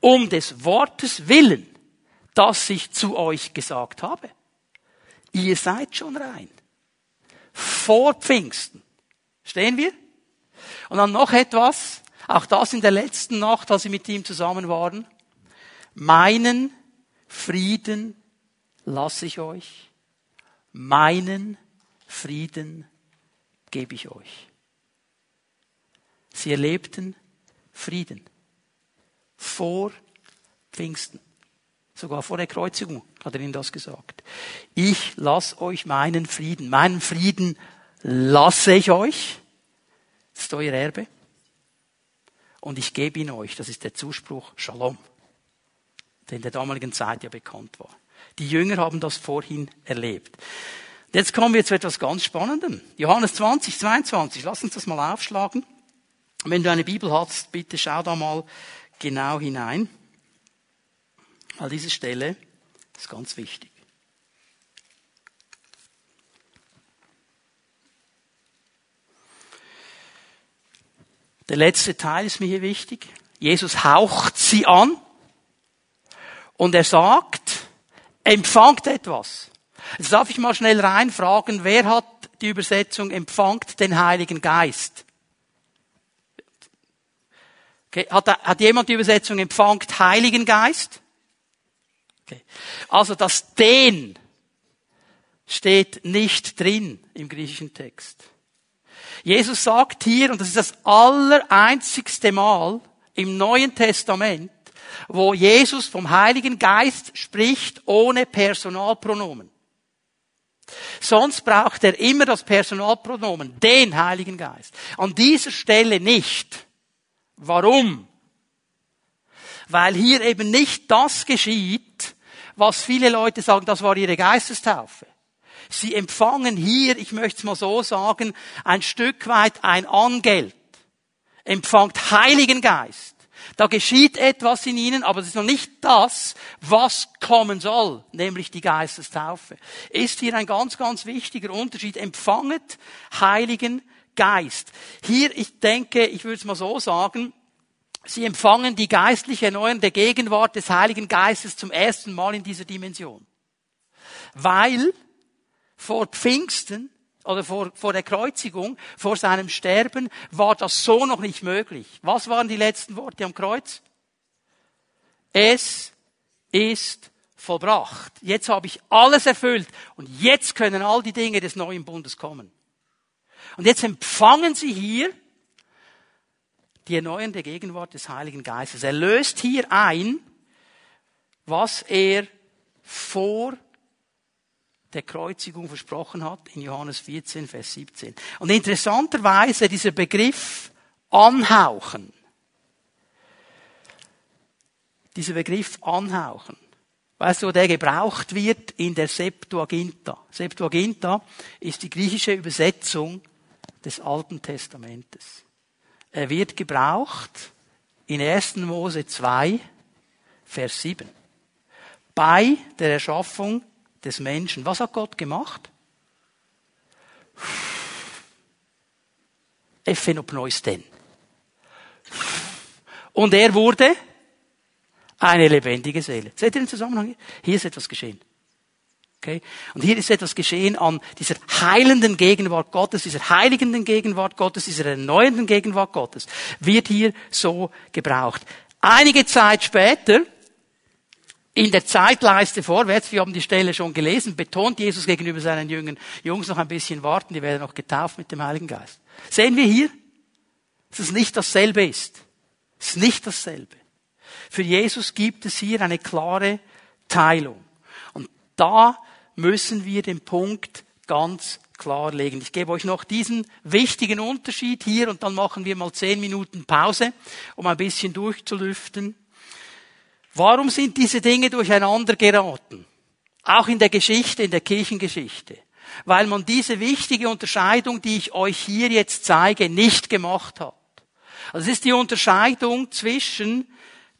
um des Wortes willen, das ich zu euch gesagt habe. Ihr seid schon rein. Vor Pfingsten. Stehen wir? Und dann noch etwas, auch das in der letzten Nacht, als sie mit ihm zusammen waren. Meinen Frieden lasse ich euch. Meinen Frieden gebe ich euch. Sie erlebten Frieden. Vor Pfingsten. Sogar vor der Kreuzigung hat er ihnen das gesagt. Ich lasse euch meinen Frieden. Meinen Frieden lasse ich euch. Das ist euer Erbe. Und ich gebe ihn euch. Das ist der Zuspruch Shalom. Der in der damaligen Zeit ja bekannt war. Die Jünger haben das vorhin erlebt. Jetzt kommen wir zu etwas ganz Spannendem. Johannes 20, 22. Lass uns das mal aufschlagen. Wenn du eine Bibel hast, bitte schau da mal genau hinein. Weil diese Stelle ist ganz wichtig. Der letzte Teil ist mir hier wichtig. Jesus haucht sie an und er sagt, empfangt etwas. Jetzt darf ich mal schnell reinfragen, wer hat die Übersetzung empfangt den Heiligen Geist? Okay. Hat, hat jemand die Übersetzung empfangt Heiligen Geist? Okay. Also das den steht nicht drin im griechischen Text. Jesus sagt hier, und das ist das allereinzigste Mal im Neuen Testament, wo Jesus vom Heiligen Geist spricht ohne Personalpronomen. Sonst braucht er immer das Personalpronomen, den Heiligen Geist. An dieser Stelle nicht. Warum? Weil hier eben nicht das geschieht, was viele Leute sagen, das war ihre Geistestaufe. Sie empfangen hier, ich möchte es mal so sagen, ein Stück weit ein Angeld. Empfangt Heiligen Geist. Da geschieht etwas in ihnen, aber es ist noch nicht das, was kommen soll, nämlich die Geistestaufe. Ist hier ein ganz, ganz wichtiger Unterschied. Empfanget Heiligen Geist. Hier, ich denke, ich würde es mal so sagen, Sie empfangen die geistliche erneuernde Gegenwart des Heiligen Geistes zum ersten Mal in dieser Dimension. Weil vor Pfingsten oder vor, vor der Kreuzigung, vor seinem Sterben, war das so noch nicht möglich. Was waren die letzten Worte am Kreuz? Es ist vollbracht. Jetzt habe ich alles erfüllt und jetzt können all die Dinge des neuen Bundes kommen. Und jetzt empfangen Sie hier die erneuernde Gegenwart des Heiligen Geistes. Er löst hier ein, was er vor der Kreuzigung versprochen hat in Johannes 14, Vers 17. Und interessanterweise dieser Begriff anhauchen. Dieser Begriff anhauchen. Weißt du, wo der gebraucht wird in der Septuaginta? Septuaginta ist die griechische Übersetzung des Alten Testamentes. Er wird gebraucht in 1. Mose 2, Vers 7. Bei der Erschaffung des Menschen. Was hat Gott gemacht? Ephenopneusden. Und er wurde eine lebendige Seele. Seht ihr den Zusammenhang? Hier ist etwas geschehen. Okay? Und hier ist etwas geschehen an dieser heilenden Gegenwart Gottes, dieser heiligenden Gegenwart Gottes, dieser erneuernden Gegenwart Gottes, wird hier so gebraucht. Einige Zeit später In der Zeitleiste vorwärts, wir haben die Stelle schon gelesen, betont Jesus gegenüber seinen Jüngern, Jungs noch ein bisschen warten, die werden noch getauft mit dem Heiligen Geist. Sehen wir hier, dass es nicht dasselbe ist. Es ist nicht dasselbe. Für Jesus gibt es hier eine klare Teilung. Und da müssen wir den Punkt ganz klarlegen. Ich gebe euch noch diesen wichtigen Unterschied hier und dann machen wir mal zehn Minuten Pause, um ein bisschen durchzulüften. Warum sind diese Dinge durcheinander geraten? Auch in der Geschichte, in der Kirchengeschichte. Weil man diese wichtige Unterscheidung, die ich euch hier jetzt zeige, nicht gemacht hat. Also es ist die Unterscheidung zwischen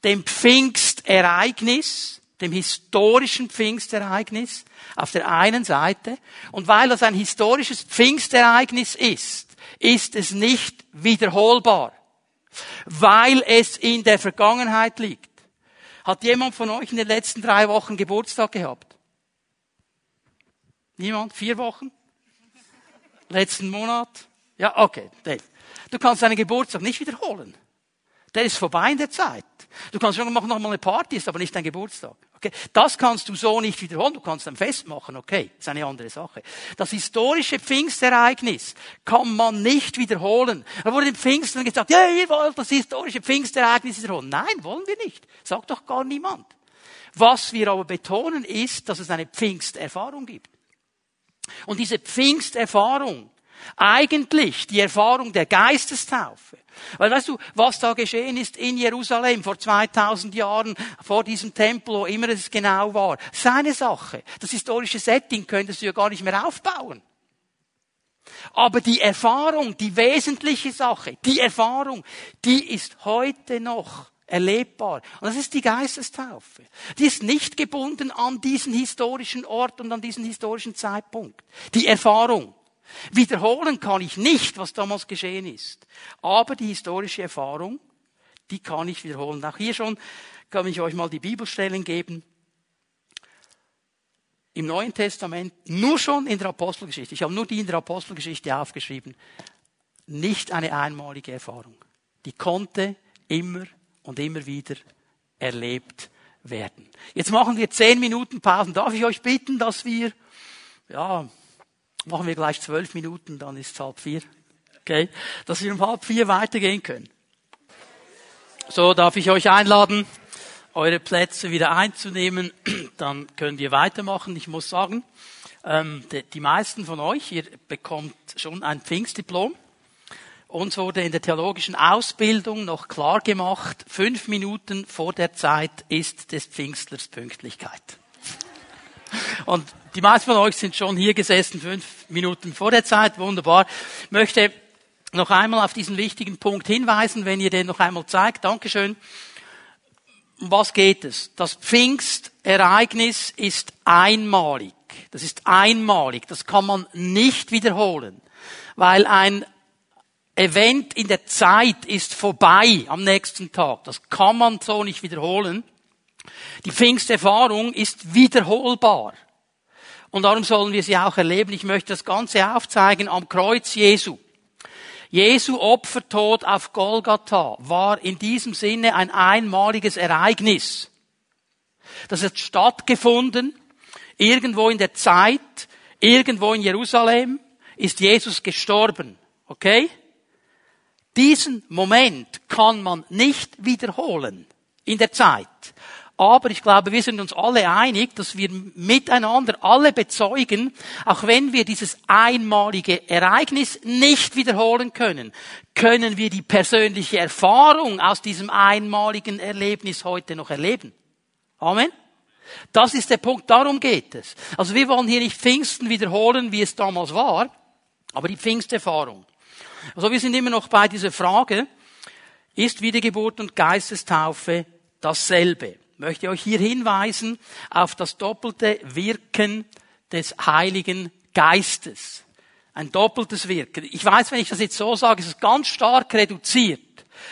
dem Pfingstereignis, dem historischen Pfingstereignis auf der einen Seite und weil das ein historisches Pfingstereignis ist, ist es nicht wiederholbar, weil es in der Vergangenheit liegt. Hat jemand von euch in den letzten drei Wochen Geburtstag gehabt? Niemand? Vier Wochen? Letzten Monat? Ja, okay. Du kannst deinen Geburtstag nicht wiederholen. Der ist vorbei in der Zeit. Du kannst schon noch mal eine Party, ist aber nicht dein Geburtstag. Okay? Das kannst du so nicht wiederholen. Du kannst ein Fest machen, okay, ist eine andere Sache. Das historische Pfingstereignis kann man nicht wiederholen. Da wurde den Pfingsten gesagt, ja, ihr wollt das historische Pfingstereignis wiederholen. Nein, wollen wir nicht. Sagt doch gar niemand. Was wir aber betonen ist, dass es eine Pfingsterfahrung gibt. Und diese Pfingsterfahrung, eigentlich die Erfahrung der Geistestaufe, weil weißt du, was da geschehen ist in Jerusalem vor 2000 Jahren, vor diesem Tempel, wo immer es genau war, seine Sache. Das historische Setting könntest du ja gar nicht mehr aufbauen. Aber die Erfahrung, die wesentliche Sache, die Erfahrung, die ist heute noch erlebbar. Und das ist die Geistestaufe. Die ist nicht gebunden an diesen historischen Ort und an diesen historischen Zeitpunkt. Die Erfahrung. Wiederholen kann ich nicht, was damals geschehen ist. Aber die historische Erfahrung, die kann ich wiederholen. Auch hier schon kann ich euch mal die Bibelstellen geben. Im Neuen Testament, nur schon in der Apostelgeschichte, ich habe nur die in der Apostelgeschichte aufgeschrieben, nicht eine einmalige Erfahrung. Die konnte immer und immer wieder erlebt werden. Jetzt machen wir zehn Minuten Pausen. Darf ich euch bitten, dass wir, ja, Machen wir gleich zwölf Minuten, dann ist es halb vier. Okay? Dass wir um halb vier weitergehen können. So, darf ich euch einladen, eure Plätze wieder einzunehmen. Dann können wir weitermachen. Ich muss sagen, ähm, die meisten von euch, ihr bekommt schon ein Pfingstdiplom. Uns wurde in der theologischen Ausbildung noch klar gemacht, fünf Minuten vor der Zeit ist des Pfingstlers Pünktlichkeit. Und die meisten von euch sind schon hier gesessen, fünf Minuten vor der Zeit. Wunderbar. Ich möchte noch einmal auf diesen wichtigen Punkt hinweisen, wenn ihr den noch einmal zeigt. Dankeschön. Um was geht es? Das Pfingstereignis ist einmalig. Das ist einmalig. Das kann man nicht wiederholen. Weil ein Event in der Zeit ist vorbei am nächsten Tag. Das kann man so nicht wiederholen. Die Pfingsterfahrung ist wiederholbar. Und darum sollen wir sie auch erleben. Ich möchte das Ganze aufzeigen am Kreuz Jesu. Jesu Opfertod auf Golgatha war in diesem Sinne ein einmaliges Ereignis. Das hat stattgefunden. Irgendwo in der Zeit, irgendwo in Jerusalem ist Jesus gestorben. Okay? Diesen Moment kann man nicht wiederholen in der Zeit. Aber ich glaube, wir sind uns alle einig, dass wir miteinander alle bezeugen, auch wenn wir dieses einmalige Ereignis nicht wiederholen können, können wir die persönliche Erfahrung aus diesem einmaligen Erlebnis heute noch erleben. Amen. Das ist der Punkt, darum geht es. Also wir wollen hier nicht Pfingsten wiederholen, wie es damals war, aber die Pfingsterfahrung. Also wir sind immer noch bei dieser Frage, ist Wiedergeburt und Geistestaufe dasselbe? Möchte euch hier hinweisen auf das doppelte Wirken des Heiligen Geistes. Ein doppeltes Wirken. Ich weiß, wenn ich das jetzt so sage, ist es ganz stark reduziert.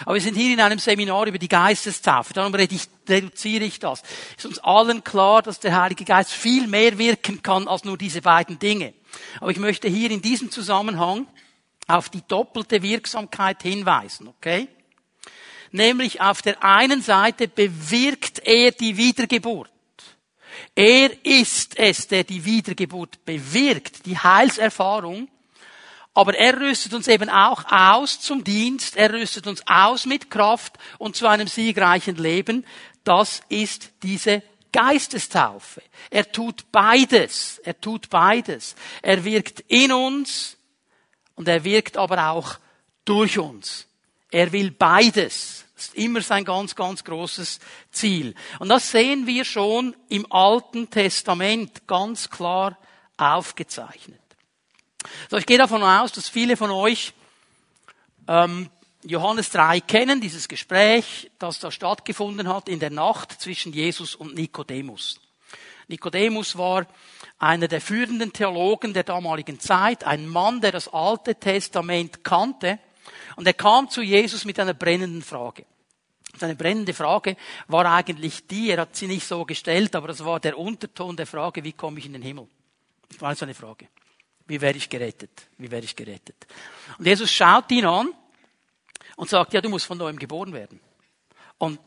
Aber wir sind hier in einem Seminar über die Geistestaufe. Darum reduziere ich das. Ist uns allen klar, dass der Heilige Geist viel mehr wirken kann als nur diese beiden Dinge. Aber ich möchte hier in diesem Zusammenhang auf die doppelte Wirksamkeit hinweisen, okay? Nämlich auf der einen Seite bewirkt er die Wiedergeburt. Er ist es, der die Wiedergeburt bewirkt, die Heilserfahrung. Aber er rüstet uns eben auch aus zum Dienst, er rüstet uns aus mit Kraft und zu einem siegreichen Leben. Das ist diese Geistestaufe. Er tut beides. Er tut beides. Er wirkt in uns und er wirkt aber auch durch uns. Er will beides. Ist immer sein ganz, ganz großes Ziel. Und das sehen wir schon im Alten Testament ganz klar aufgezeichnet. So, ich gehe davon aus, dass viele von euch ähm, Johannes 3 kennen, dieses Gespräch, das da stattgefunden hat in der Nacht zwischen Jesus und Nikodemus. Nikodemus war einer der führenden Theologen der damaligen Zeit, ein Mann, der das Alte Testament kannte, und er kam zu Jesus mit einer brennenden Frage. Seine brennende Frage war eigentlich die, er hat sie nicht so gestellt, aber das war der Unterton der Frage, wie komme ich in den Himmel? Das war so eine Frage. Wie werde ich gerettet? Wie werde ich gerettet? Und Jesus schaut ihn an und sagt, ja, du musst von neuem geboren werden. Und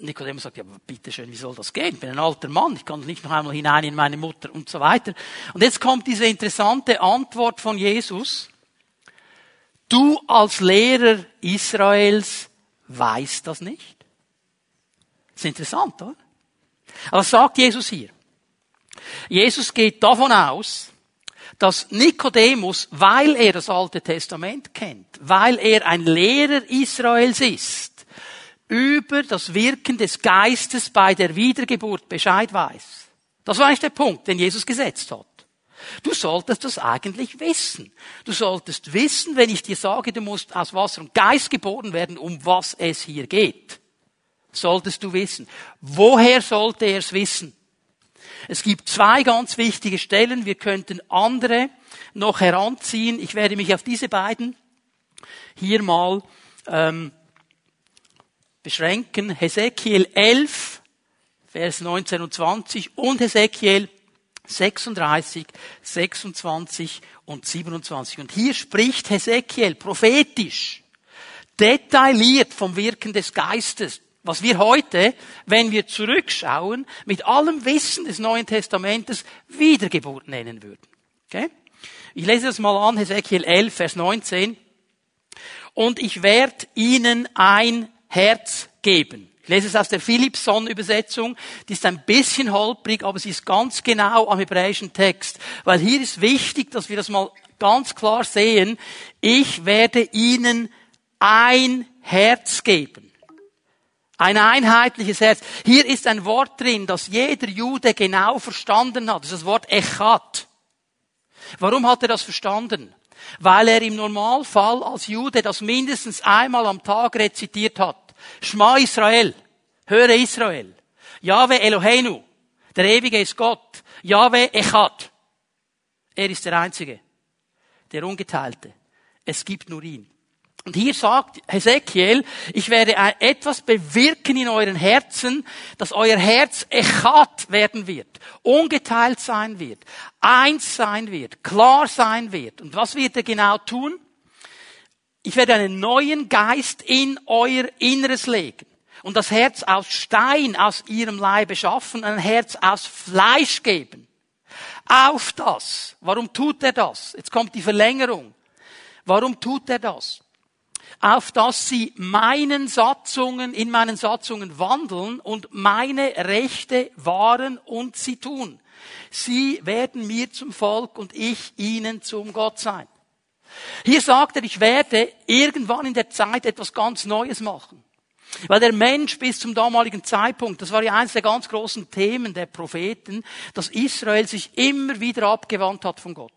Nikodemus sagt, ja, bitteschön, wie soll das gehen? Ich bin ein alter Mann, ich kann nicht noch einmal hinein in meine Mutter und so weiter. Und jetzt kommt diese interessante Antwort von Jesus. Du als Lehrer Israels weißt das nicht? Das ist interessant, oder? Aber was sagt Jesus hier? Jesus geht davon aus, dass Nikodemus, weil er das Alte Testament kennt, weil er ein Lehrer Israels ist, über das Wirken des Geistes bei der Wiedergeburt Bescheid weiß. Das war eigentlich der Punkt, den Jesus gesetzt hat. Du solltest das eigentlich wissen. Du solltest wissen, wenn ich dir sage, du musst aus Wasser und Geist geboren werden, um was es hier geht. Solltest du wissen. Woher sollte er es wissen? Es gibt zwei ganz wichtige Stellen. Wir könnten andere noch heranziehen. Ich werde mich auf diese beiden hier mal ähm, beschränken. Hesekiel 11, Vers 19 und 20 und Hesekiel 36, 26 und 27. Und hier spricht Hesekiel prophetisch, detailliert vom Wirken des Geistes, was wir heute, wenn wir zurückschauen, mit allem Wissen des Neuen Testamentes Wiedergeburt nennen würden. Okay? Ich lese das mal an, Hesekiel 11, Vers 19. Und ich werde ihnen ein Herz geben. Ich lese es aus der Philipson-Übersetzung. Die ist ein bisschen holprig, aber sie ist ganz genau am hebräischen Text. Weil hier ist wichtig, dass wir das mal ganz klar sehen. Ich werde ihnen ein Herz geben. Ein einheitliches Herz. Hier ist ein Wort drin, das jeder Jude genau verstanden hat. Das ist das Wort Echat. Warum hat er das verstanden? Weil er im Normalfall als Jude das mindestens einmal am Tag rezitiert hat. Schma Israel. Höre Israel. Jahwe Eloheinu. Der Ewige ist Gott. Jahwe Echat. Er ist der Einzige. Der Ungeteilte. Es gibt nur ihn. Und hier sagt Hesekiel, ich werde etwas bewirken in euren Herzen, dass euer Herz echat werden wird, ungeteilt sein wird, eins sein wird, klar sein wird. Und was wird er genau tun? Ich werde einen neuen Geist in euer Inneres legen und das Herz aus Stein aus ihrem Leibe schaffen, ein Herz aus Fleisch geben. Auf das. Warum tut er das? Jetzt kommt die Verlängerung. Warum tut er das? auf dass sie meinen Satzungen, in meinen Satzungen wandeln und meine Rechte wahren und sie tun. Sie werden mir zum Volk und ich ihnen zum Gott sein. Hier sagt er, ich werde irgendwann in der Zeit etwas ganz Neues machen. Weil der Mensch bis zum damaligen Zeitpunkt, das war ja eines der ganz großen Themen der Propheten, dass Israel sich immer wieder abgewandt hat von Gott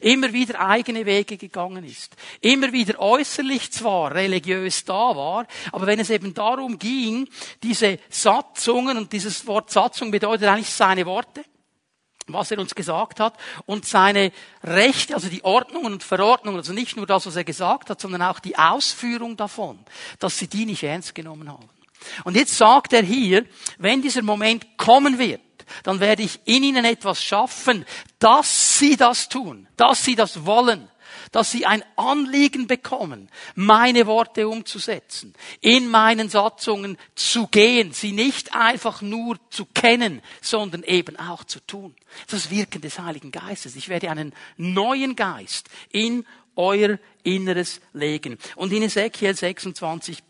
immer wieder eigene Wege gegangen ist, immer wieder äußerlich zwar religiös da war, aber wenn es eben darum ging, diese Satzungen, und dieses Wort Satzung bedeutet eigentlich seine Worte, was er uns gesagt hat, und seine Rechte, also die Ordnungen und Verordnungen, also nicht nur das, was er gesagt hat, sondern auch die Ausführung davon, dass sie die nicht ernst genommen haben. Und jetzt sagt er hier, wenn dieser Moment kommen wird, dann werde ich in ihnen etwas schaffen, dass sie das tun, dass sie das wollen, dass sie ein Anliegen bekommen, meine Worte umzusetzen, in meinen Satzungen zu gehen, sie nicht einfach nur zu kennen, sondern eben auch zu tun. Das Wirken des Heiligen Geistes. Ich werde einen neuen Geist in euer Inneres legen. Und in Ezekiel 26,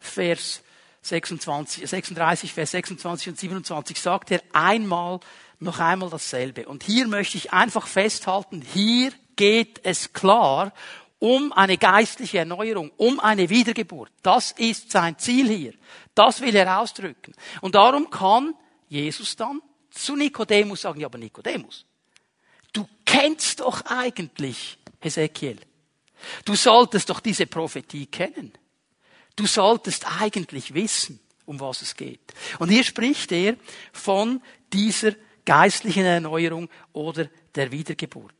Vers 26, 36, Vers 26 und 27 sagt er einmal, noch einmal dasselbe. Und hier möchte ich einfach festhalten, hier geht es klar um eine geistliche Erneuerung, um eine Wiedergeburt. Das ist sein Ziel hier. Das will er ausdrücken. Und darum kann Jesus dann zu Nikodemus sagen, ja, aber Nikodemus, du kennst doch eigentlich Ezekiel. Du solltest doch diese Prophetie kennen. Du solltest eigentlich wissen, um was es geht. Und hier spricht er von dieser geistlichen Erneuerung oder der Wiedergeburt.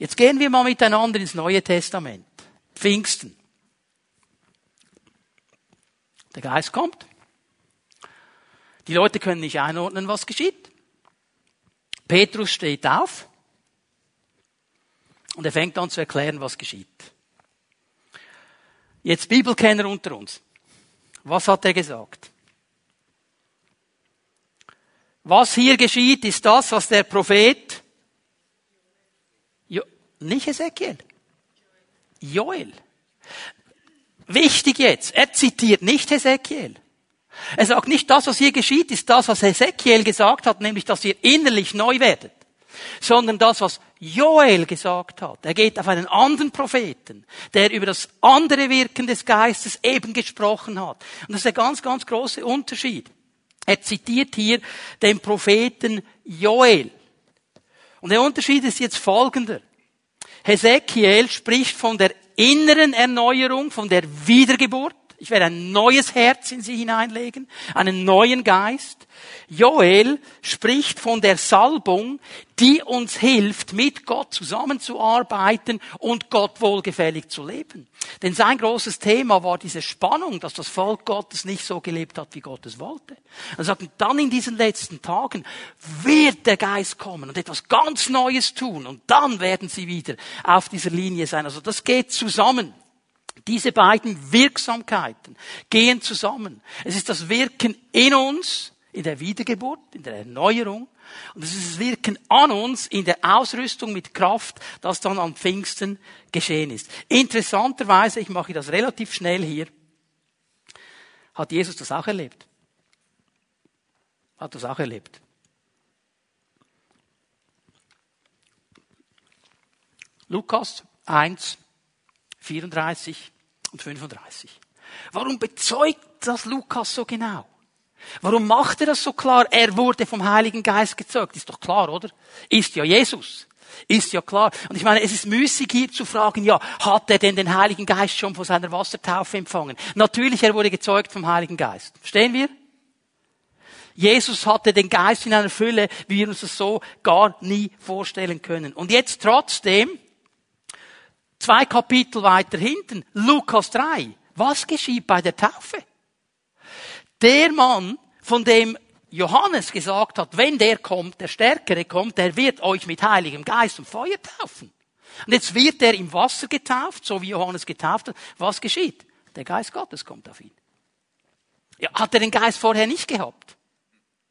Jetzt gehen wir mal miteinander ins Neue Testament. Pfingsten. Der Geist kommt. Die Leute können nicht einordnen, was geschieht. Petrus steht auf und er fängt an zu erklären, was geschieht. Jetzt Bibelkenner unter uns. Was hat er gesagt? Was hier geschieht, ist das, was der Prophet, nicht Ezekiel, Joel. Wichtig jetzt, er zitiert nicht Ezekiel. Er sagt nicht, das, was hier geschieht, ist das, was Ezekiel gesagt hat, nämlich, dass ihr innerlich neu werdet sondern das, was Joel gesagt hat. Er geht auf einen anderen Propheten, der über das andere Wirken des Geistes eben gesprochen hat. Und das ist der ganz, ganz große Unterschied. Er zitiert hier den Propheten Joel. Und der Unterschied ist jetzt folgender. Hesekiel spricht von der inneren Erneuerung, von der Wiedergeburt. Ich werde ein neues Herz in sie hineinlegen, einen neuen Geist. Joel spricht von der Salbung, die uns hilft, mit Gott zusammenzuarbeiten und Gott wohlgefällig zu leben. Denn sein großes Thema war diese Spannung, dass das Volk Gottes nicht so gelebt hat, wie Gott es wollte. Er sagt, dann in diesen letzten Tagen wird der Geist kommen und etwas ganz Neues tun und dann werden sie wieder auf dieser Linie sein. Also das geht zusammen. Diese beiden Wirksamkeiten gehen zusammen. Es ist das Wirken in uns, in der Wiedergeburt, in der Erneuerung, und es ist das Wirken an uns in der Ausrüstung mit Kraft, das dann am Pfingsten geschehen ist. Interessanterweise, ich mache das relativ schnell hier, hat Jesus das auch erlebt. Hat das auch erlebt. Lukas 1, 34 und 35. Warum bezeugt das Lukas so genau? Warum macht er das so klar? Er wurde vom Heiligen Geist gezeugt. Ist doch klar, oder? Ist ja Jesus. Ist ja klar. Und ich meine, es ist müßig hier zu fragen, ja, hat er denn den Heiligen Geist schon von seiner Wassertaufe empfangen? Natürlich, er wurde gezeugt vom Heiligen Geist. Verstehen wir? Jesus hatte den Geist in einer Fülle, wie wir uns das so gar nie vorstellen können. Und jetzt trotzdem Zwei Kapitel weiter hinten, Lukas 3. Was geschieht bei der Taufe? Der Mann, von dem Johannes gesagt hat, wenn der kommt, der Stärkere kommt, der wird euch mit Heiligem Geist und Feuer taufen. Und jetzt wird er im Wasser getauft, so wie Johannes getauft hat. Was geschieht? Der Geist Gottes kommt auf ihn. Ja, hat er den Geist vorher nicht gehabt?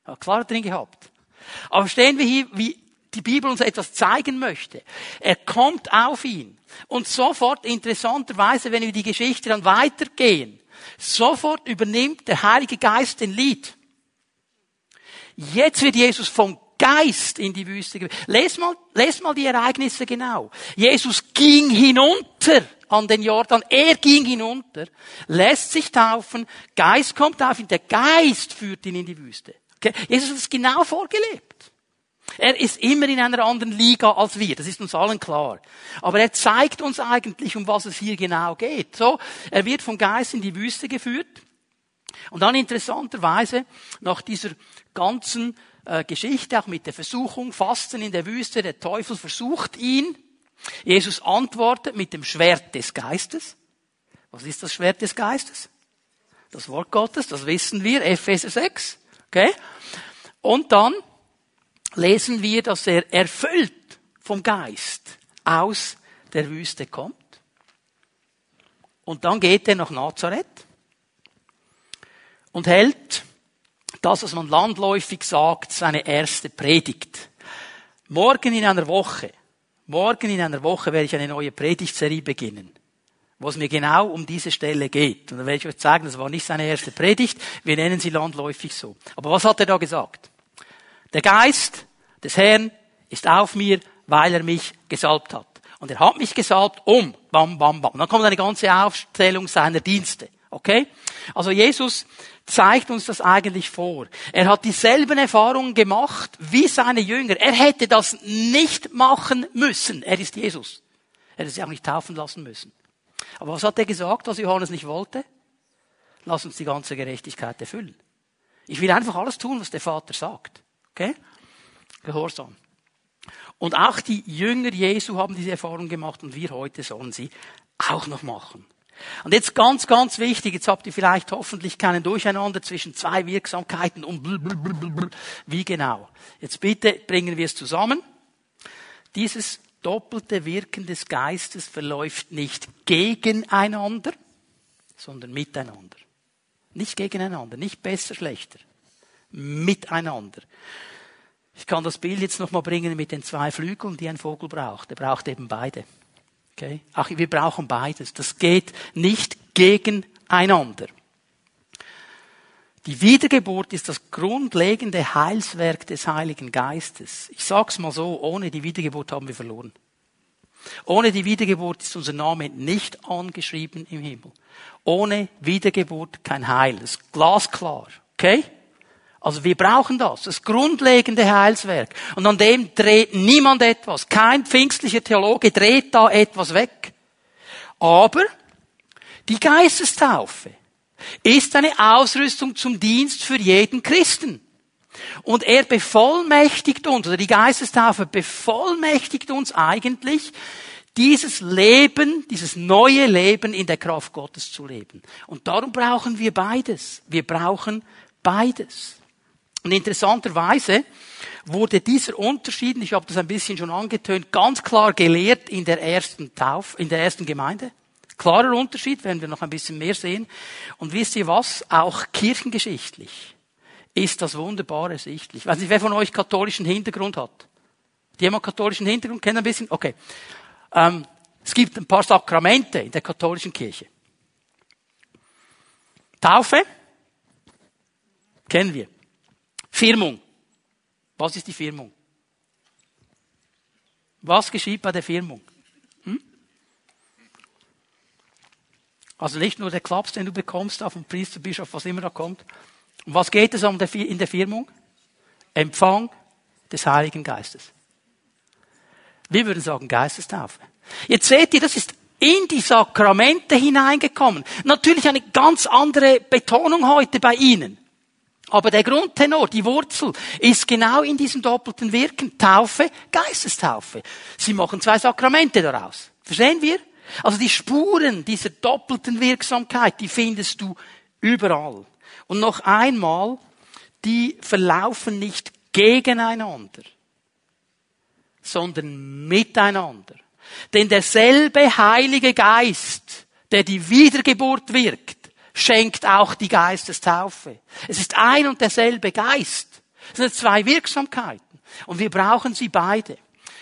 Ja, klar hat er ihn gehabt. Aber stehen wir hier, wie die Bibel uns etwas zeigen möchte. Er kommt auf ihn. Und sofort, interessanterweise, wenn wir die Geschichte dann weitergehen, sofort übernimmt der Heilige Geist den Lied. Jetzt wird Jesus vom Geist in die Wüste. Lest mal, lest mal die Ereignisse genau. Jesus ging hinunter an den Jordan. Er ging hinunter, lässt sich taufen, Geist kommt auf ihn, der Geist führt ihn in die Wüste. Okay? Jesus hat es genau vorgelebt. Er ist immer in einer anderen Liga als wir, das ist uns allen klar. Aber er zeigt uns eigentlich, um was es hier genau geht. So, er wird vom Geist in die Wüste geführt. Und dann interessanterweise, nach dieser ganzen äh, Geschichte, auch mit der Versuchung, Fasten in der Wüste, der Teufel versucht ihn. Jesus antwortet mit dem Schwert des Geistes. Was ist das Schwert des Geistes? Das Wort Gottes, das wissen wir, Epheser 6. Okay? Und dann lesen wir, dass er erfüllt vom Geist aus der Wüste kommt. Und dann geht er nach Nazareth und hält das, was man landläufig sagt, seine erste Predigt. Morgen in einer Woche, morgen in einer Woche werde ich eine neue Predigtserie beginnen, wo es mir genau um diese Stelle geht. Und dann werde ich euch zeigen, das war nicht seine erste Predigt, wir nennen sie landläufig so. Aber was hat er da gesagt? Der Geist des Herrn ist auf mir, weil er mich gesalbt hat. Und er hat mich gesalbt um, bam, bam, bam. Dann kommt eine ganze Aufzählung seiner Dienste. Okay? Also Jesus zeigt uns das eigentlich vor. Er hat dieselben Erfahrungen gemacht wie seine Jünger. Er hätte das nicht machen müssen. Er ist Jesus. Er hätte sich auch nicht taufen lassen müssen. Aber was hat er gesagt, was Johannes nicht wollte? Lass uns die ganze Gerechtigkeit erfüllen. Ich will einfach alles tun, was der Vater sagt. Okay? Gehorsam. Und auch die Jünger Jesu haben diese Erfahrung gemacht und wir heute sollen sie auch noch machen. Und jetzt ganz, ganz wichtig, jetzt habt ihr vielleicht hoffentlich keinen Durcheinander zwischen zwei Wirksamkeiten und blablabla. wie genau. Jetzt bitte bringen wir es zusammen. Dieses doppelte Wirken des Geistes verläuft nicht gegeneinander, sondern miteinander. Nicht gegeneinander, nicht besser, schlechter. Miteinander. Ich kann das Bild jetzt nochmal bringen mit den zwei Flügeln, die ein Vogel braucht. Er braucht eben beide. Okay? Ach, wir brauchen beides. Das geht nicht gegeneinander. Die Wiedergeburt ist das grundlegende Heilswerk des Heiligen Geistes. Ich sag's mal so, ohne die Wiedergeburt haben wir verloren. Ohne die Wiedergeburt ist unser Name nicht angeschrieben im Himmel. Ohne Wiedergeburt kein Heil. Das ist glasklar. Okay? Also wir brauchen das, das grundlegende Heilswerk. Und an dem dreht niemand etwas. Kein pfingstlicher Theologe dreht da etwas weg. Aber die Geistestaufe ist eine Ausrüstung zum Dienst für jeden Christen. Und er bevollmächtigt uns, oder die Geistestaufe bevollmächtigt uns eigentlich, dieses Leben, dieses neue Leben in der Kraft Gottes zu leben. Und darum brauchen wir beides. Wir brauchen beides. Und interessanterweise wurde dieser Unterschied, ich habe das ein bisschen schon angetönt, ganz klar gelehrt in der ersten Tauf, in der ersten Gemeinde. Klarer Unterschied, werden wir noch ein bisschen mehr sehen. Und wisst ihr was? Auch kirchengeschichtlich ist das wunderbar ersichtlich. Weiß nicht, wer von euch katholischen Hintergrund hat? Die jemand katholischen Hintergrund? Kennt ein bisschen? Okay. Ähm, es gibt ein paar Sakramente in der katholischen Kirche. Taufe? Kennen wir. Firmung. Was ist die Firmung? Was geschieht bei der Firmung? Hm? Also nicht nur der Klaps, den du bekommst auf dem Priester, Bischof, was immer da kommt. Und was geht es um in der Firmung? Empfang des Heiligen Geistes. Wir würden sagen Geistestaufe. Jetzt seht ihr, das ist in die Sakramente hineingekommen. Natürlich eine ganz andere Betonung heute bei Ihnen. Aber der Grundtenor, die Wurzel, ist genau in diesem doppelten Wirken. Taufe, Geistestaufe. Sie machen zwei Sakramente daraus. Verstehen wir? Also die Spuren dieser doppelten Wirksamkeit, die findest du überall. Und noch einmal, die verlaufen nicht gegeneinander, sondern miteinander. Denn derselbe Heilige Geist, der die Wiedergeburt wirkt, schenkt auch die Geistestaufe. Es ist ein und derselbe Geist. Es sind zwei Wirksamkeiten. Und wir brauchen sie beide.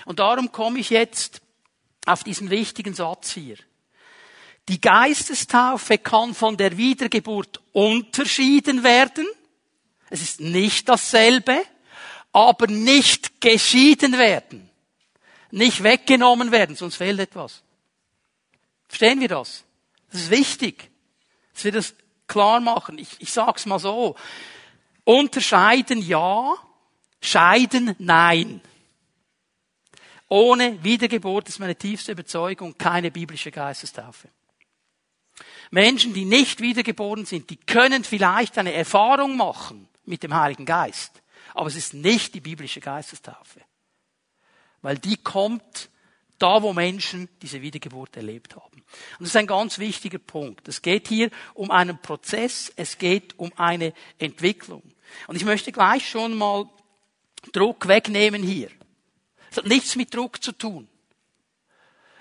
Und darum komme ich jetzt auf diesen wichtigen Satz hier. Die Geistestaufe kann von der Wiedergeburt unterschieden werden. Es ist nicht dasselbe, aber nicht geschieden werden. Nicht weggenommen werden, sonst fehlt etwas. Verstehen wir das? Das ist wichtig dass wir das klar machen. Ich, ich sag's mal so. Unterscheiden ja, scheiden nein. Ohne Wiedergeburt ist meine tiefste Überzeugung keine biblische Geistestaufe. Menschen, die nicht wiedergeboren sind, die können vielleicht eine Erfahrung machen mit dem Heiligen Geist, aber es ist nicht die biblische Geistestaufe. Weil die kommt da, wo Menschen diese Wiedergeburt erlebt haben. Und das ist ein ganz wichtiger Punkt. Es geht hier um einen Prozess, es geht um eine Entwicklung. Und ich möchte gleich schon mal Druck wegnehmen hier. Es hat nichts mit Druck zu tun.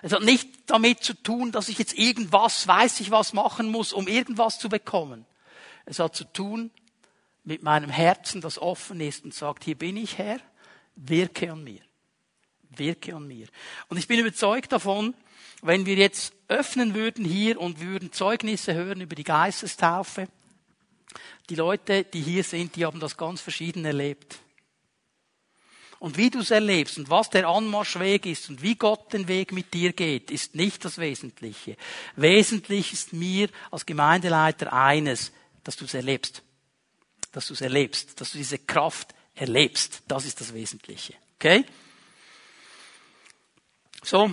Es hat nicht damit zu tun, dass ich jetzt irgendwas, weiß ich was machen muss, um irgendwas zu bekommen. Es hat zu tun mit meinem Herzen, das offen ist und sagt, hier bin ich Herr, wirke an mir. Wirke an mir. Und ich bin überzeugt davon, wenn wir jetzt öffnen würden hier und würden Zeugnisse hören über die Geistestaufe, die Leute, die hier sind, die haben das ganz verschieden erlebt. Und wie du es erlebst und was der Anmarschweg ist und wie Gott den Weg mit dir geht, ist nicht das Wesentliche. Wesentlich ist mir als Gemeindeleiter eines, dass du es erlebst. Dass du es erlebst, dass du diese Kraft erlebst. Das ist das Wesentliche. Okay? So.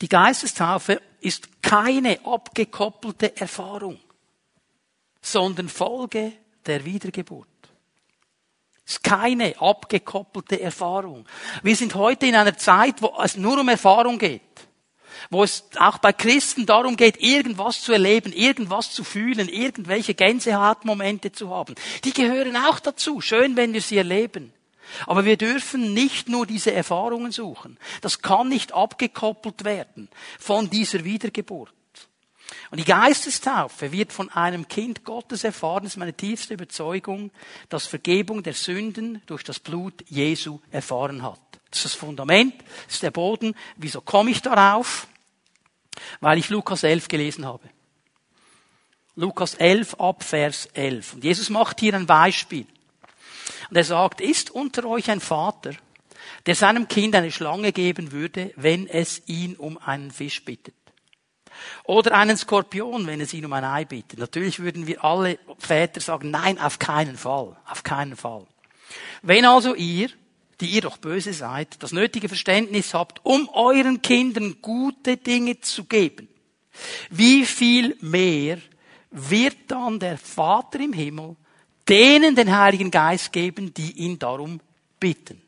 Die Geistestaufe ist keine abgekoppelte Erfahrung, sondern Folge der Wiedergeburt. Es ist keine abgekoppelte Erfahrung. Wir sind heute in einer Zeit, wo es nur um Erfahrung geht. Wo es auch bei Christen darum geht, irgendwas zu erleben, irgendwas zu fühlen, irgendwelche Gänsehautmomente zu haben. Die gehören auch dazu. Schön, wenn wir sie erleben. Aber wir dürfen nicht nur diese Erfahrungen suchen. Das kann nicht abgekoppelt werden von dieser Wiedergeburt. Und die Geistestaufe wird von einem Kind Gottes erfahren, das ist meine tiefste Überzeugung, dass Vergebung der Sünden durch das Blut Jesu erfahren hat. Das ist das Fundament, das ist der Boden. Wieso komme ich darauf? Weil ich Lukas 11 gelesen habe. Lukas 11 ab Vers 11. Und Jesus macht hier ein Beispiel. Und er sagt, ist unter euch ein Vater, der seinem Kind eine Schlange geben würde, wenn es ihn um einen Fisch bittet? Oder einen Skorpion, wenn es ihn um ein Ei bittet. Natürlich würden wir alle Väter sagen, nein, auf keinen Fall, auf keinen Fall. Wenn also ihr, die ihr doch böse seid, das nötige Verständnis habt, um euren Kindern gute Dinge zu geben, wie viel mehr wird dann der Vater im Himmel denen den Heiligen Geist geben, die ihn darum bitten.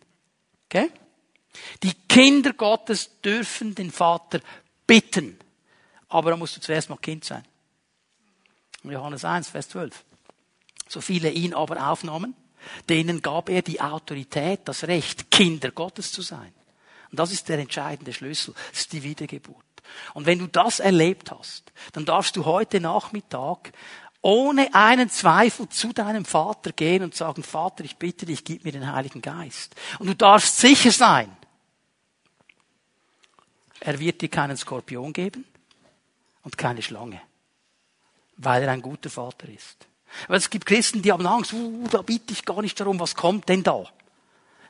Okay? Die Kinder Gottes dürfen den Vater bitten. Aber da musst du zuerst mal Kind sein. Johannes 1, Vers 12. So viele ihn aber aufnahmen, denen gab er die Autorität, das Recht, Kinder Gottes zu sein. Und das ist der entscheidende Schlüssel. Das ist die Wiedergeburt. Und wenn du das erlebt hast, dann darfst du heute Nachmittag ohne einen Zweifel zu deinem Vater gehen und sagen, Vater, ich bitte dich, gib mir den Heiligen Geist. Und du darfst sicher sein, er wird dir keinen Skorpion geben und keine Schlange, weil er ein guter Vater ist. Weil es gibt Christen, die haben Angst, uh, da bitte ich gar nicht darum, was kommt denn da?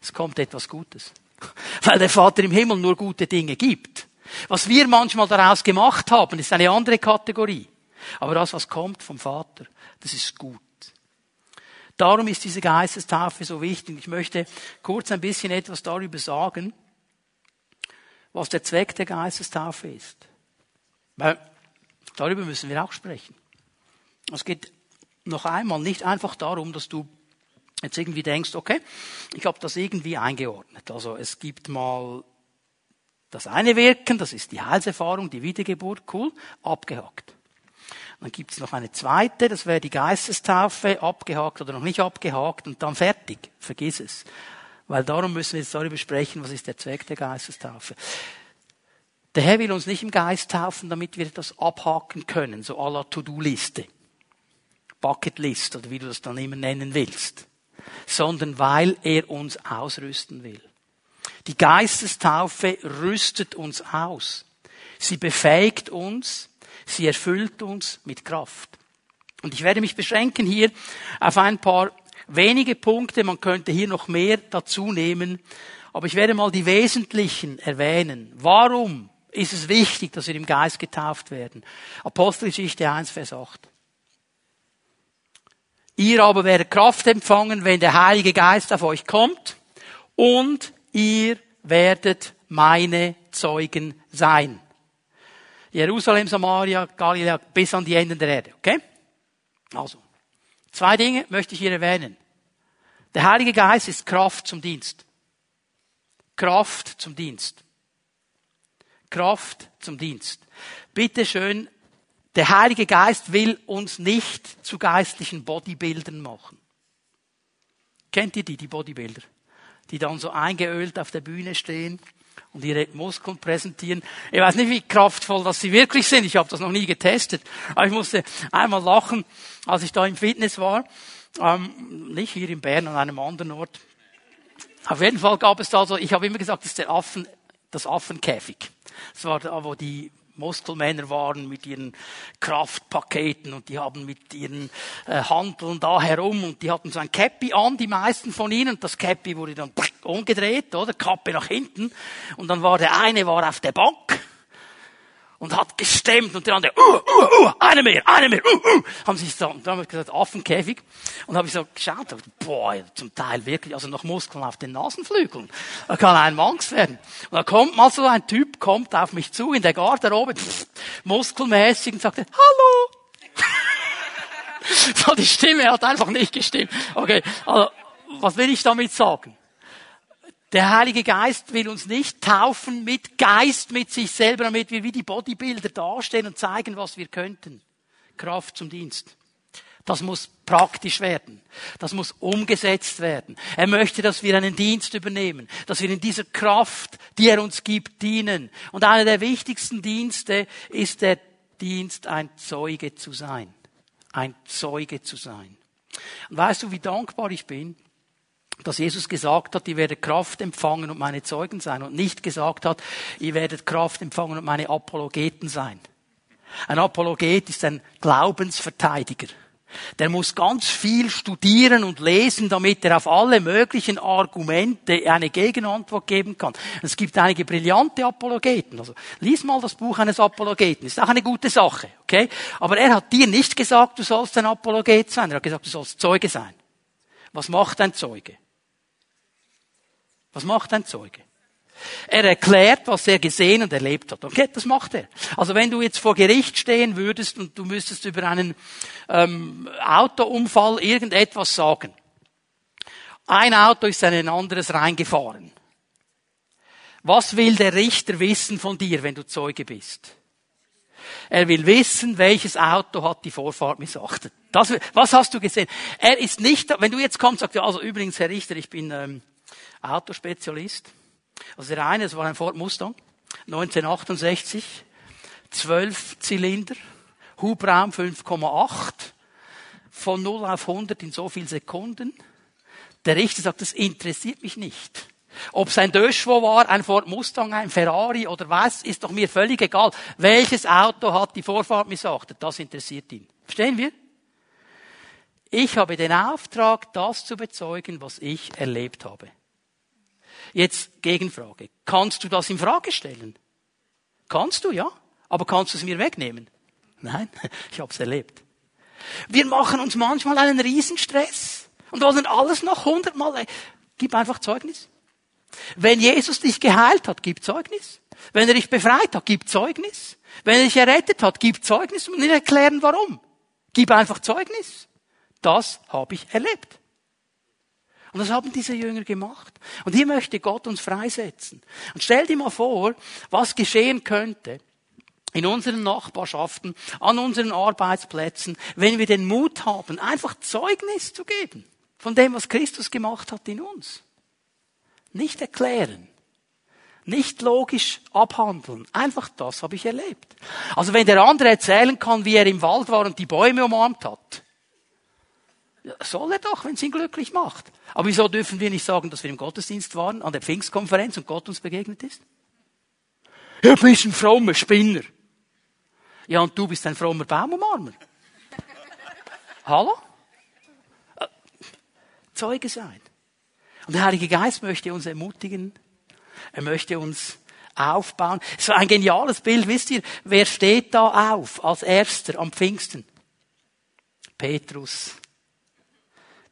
Es kommt etwas Gutes. Weil der Vater im Himmel nur gute Dinge gibt. Was wir manchmal daraus gemacht haben, ist eine andere Kategorie. Aber das, was kommt vom Vater, das ist gut. Darum ist diese Geistestaufe so wichtig. Ich möchte kurz ein bisschen etwas darüber sagen, was der Zweck der Geistestaufe ist. Weil darüber müssen wir auch sprechen. Es geht noch einmal nicht einfach darum, dass du jetzt irgendwie denkst, okay, ich habe das irgendwie eingeordnet. Also es gibt mal das eine Wirken, das ist die Heilserfahrung, die Wiedergeburt, cool, abgehakt. Dann gibt es noch eine zweite, das wäre die Geistestaufe, abgehakt oder noch nicht abgehakt und dann fertig. Vergiss es. Weil darum müssen wir jetzt darüber sprechen, was ist der Zweck der Geistestaufe. Der Herr will uns nicht im Geist taufen, damit wir das abhaken können, so à la To-Do-Liste. Bucketlist oder wie du das dann immer nennen willst. Sondern weil er uns ausrüsten will. Die Geistestaufe rüstet uns aus. Sie befähigt uns, Sie erfüllt uns mit Kraft. Und ich werde mich beschränken hier auf ein paar wenige Punkte. Man könnte hier noch mehr dazu nehmen. Aber ich werde mal die wesentlichen erwähnen. Warum ist es wichtig, dass wir im Geist getauft werden? Apostelgeschichte 1, Vers 8. Ihr aber werdet Kraft empfangen, wenn der Heilige Geist auf euch kommt und ihr werdet meine Zeugen sein. Jerusalem, Samaria, Galiläa bis an die Enden der Erde. Okay? Also, zwei Dinge möchte ich hier erwähnen. Der Heilige Geist ist Kraft zum Dienst. Kraft zum Dienst. Kraft zum Dienst. Bitte schön, der Heilige Geist will uns nicht zu geistlichen Bodybuildern machen. Kennt ihr die, die Bodybuilder? Die dann so eingeölt auf der Bühne stehen und ihre Muskeln präsentieren. Ich weiß nicht, wie kraftvoll das sie wirklich sind. Ich habe das noch nie getestet. Aber ich musste einmal lachen, als ich da im Fitness war. Ähm, nicht hier in Bern, an einem anderen Ort. Auf jeden Fall gab es da so, ich habe immer gesagt, das ist der Affen, das Affenkäfig. Das war da, wo die Muskelmänner waren mit ihren Kraftpaketen und die haben mit ihren äh, Handeln da herum und die hatten so ein Käppi an, die meisten von ihnen. Das Käppi wurde dann umgedreht, oder? Kappe nach hinten. Und dann war der eine war auf der Bank und hat gestemmt und der andere, uh, uh, uh, eine mehr, eine mehr, uh, uh, haben sich so, und dann habe ich gesagt, Affenkäfig. Und habe ich so geschaut, boah, zum Teil wirklich, also noch Muskeln auf den Nasenflügeln. Da kann ein Angst werden. Und da kommt mal so ein Typ, kommt auf mich zu in der Garderobe, pff, muskelmäßig und sagte, hallo. so, die Stimme hat einfach nicht gestimmt. Okay, also, was will ich damit sagen? Der Heilige Geist will uns nicht taufen mit Geist, mit sich selber, damit wir wie die Bodybuilder dastehen und zeigen, was wir könnten. Kraft zum Dienst. Das muss praktisch werden. Das muss umgesetzt werden. Er möchte, dass wir einen Dienst übernehmen, dass wir in dieser Kraft, die er uns gibt, dienen. Und einer der wichtigsten Dienste ist der Dienst, ein Zeuge zu sein. Ein Zeuge zu sein. Und weißt du, wie dankbar ich bin, dass Jesus gesagt hat, ihr werdet Kraft empfangen und meine Zeugen sein und nicht gesagt hat, ihr werdet Kraft empfangen und meine Apologeten sein. Ein Apologet ist ein Glaubensverteidiger. Der muss ganz viel studieren und lesen, damit er auf alle möglichen Argumente eine Gegenantwort geben kann. Es gibt einige brillante Apologeten. Also, lies mal das Buch eines Apologeten. Ist auch eine gute Sache, okay? Aber er hat dir nicht gesagt, du sollst ein Apologet sein. Er hat gesagt, du sollst Zeuge sein. Was macht ein Zeuge? Was macht ein Zeuge? Er erklärt, was er gesehen und erlebt hat. Okay, das macht er. Also wenn du jetzt vor Gericht stehen würdest und du müsstest über einen ähm, Autounfall irgendetwas sagen. Ein Auto ist in ein anderes reingefahren. Was will der Richter wissen von dir, wenn du Zeuge bist? Er will wissen, welches Auto hat die Vorfahrt missachtet. Das, was hast du gesehen? Er ist nicht, wenn du jetzt kommst, sagst du, also übrigens, Herr Richter, ich bin ähm, Autospezialist. Also der eine, das war ein Ford Mustang, 1968, 12 Zylinder, Hubraum 5,8, von 0 auf 100 in so viel Sekunden. Der Richter sagt, das interessiert mich nicht. Ob es ein Döschwo war, ein Ford Mustang, ein Ferrari oder was, ist doch mir völlig egal. Welches Auto hat die Vorfahrt missachtet? Das interessiert ihn. Verstehen wir? Ich habe den Auftrag, das zu bezeugen, was ich erlebt habe. Jetzt Gegenfrage. Kannst du das in Frage stellen? Kannst du, ja. Aber kannst du es mir wegnehmen? Nein, ich habe es erlebt. Wir machen uns manchmal einen Riesenstress und wollen alles noch hundertmal. Gib einfach Zeugnis. Wenn Jesus dich geheilt hat, gib Zeugnis. Wenn er dich befreit hat, gib Zeugnis. Wenn er dich errettet hat, gib Zeugnis und erklären warum. Gib einfach Zeugnis. Das habe ich erlebt. Und das haben diese Jünger gemacht. Und hier möchte Gott uns freisetzen. Und stell dir mal vor, was geschehen könnte in unseren Nachbarschaften, an unseren Arbeitsplätzen, wenn wir den Mut haben, einfach Zeugnis zu geben von dem, was Christus gemacht hat in uns. Nicht erklären. Nicht logisch abhandeln. Einfach das habe ich erlebt. Also wenn der andere erzählen kann, wie er im Wald war und die Bäume umarmt hat, soll er doch, wenn es ihn glücklich macht. Aber wieso dürfen wir nicht sagen, dass wir im Gottesdienst waren, an der Pfingstkonferenz und Gott uns begegnet ist? Ja, du bist ein frommer Spinner. Ja, und du bist ein frommer Baumumarmer. Hallo? Äh, Zeuge sein. Und der Heilige Geist möchte uns ermutigen. Er möchte uns aufbauen. So ein geniales Bild. Wisst ihr, wer steht da auf als Erster am Pfingsten? Petrus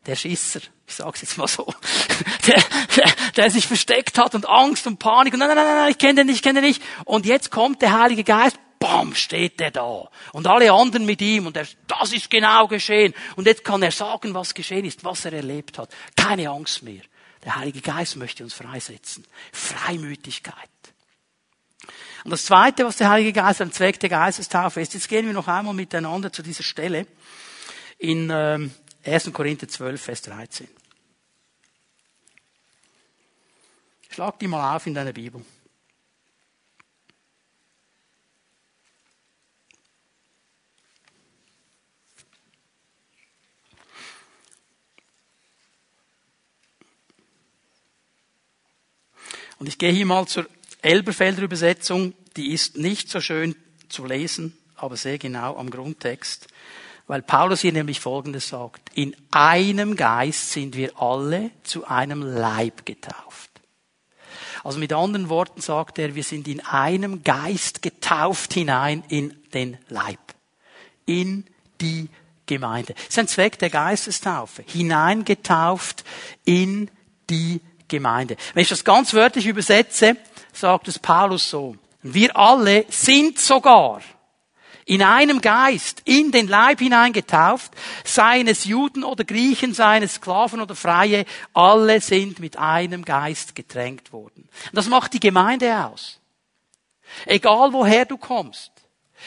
der Schisser, ich sag's jetzt mal so, der, der, der sich versteckt hat und Angst und Panik und nein, nein, nein, nein ich kenne den nicht, ich kenne den nicht. Und jetzt kommt der Heilige Geist, bam, steht er da. Und alle anderen mit ihm und er, das ist genau geschehen. Und jetzt kann er sagen, was geschehen ist, was er erlebt hat. Keine Angst mehr. Der Heilige Geist möchte uns freisetzen. Freimütigkeit. Und das Zweite, was der Heilige Geist am Zweck der Geistestaufe ist, jetzt gehen wir noch einmal miteinander zu dieser Stelle in ähm, 1. Korinther 12, Vers 13. Schlag die mal auf in deiner Bibel. Und ich gehe hier mal zur Elberfelder Übersetzung, die ist nicht so schön zu lesen, aber sehr genau am Grundtext. Weil Paulus hier nämlich Folgendes sagt. In einem Geist sind wir alle zu einem Leib getauft. Also mit anderen Worten sagt er, wir sind in einem Geist getauft hinein in den Leib. In die Gemeinde. Das ist ein Zweck der Geistestaufe. Hineingetauft in die Gemeinde. Wenn ich das ganz wörtlich übersetze, sagt es Paulus so. Wir alle sind sogar in einem Geist in den Leib hineingetauft, seien es Juden oder Griechen, seien es Sklaven oder Freie, alle sind mit einem Geist getränkt worden. Das macht die Gemeinde aus. Egal woher du kommst.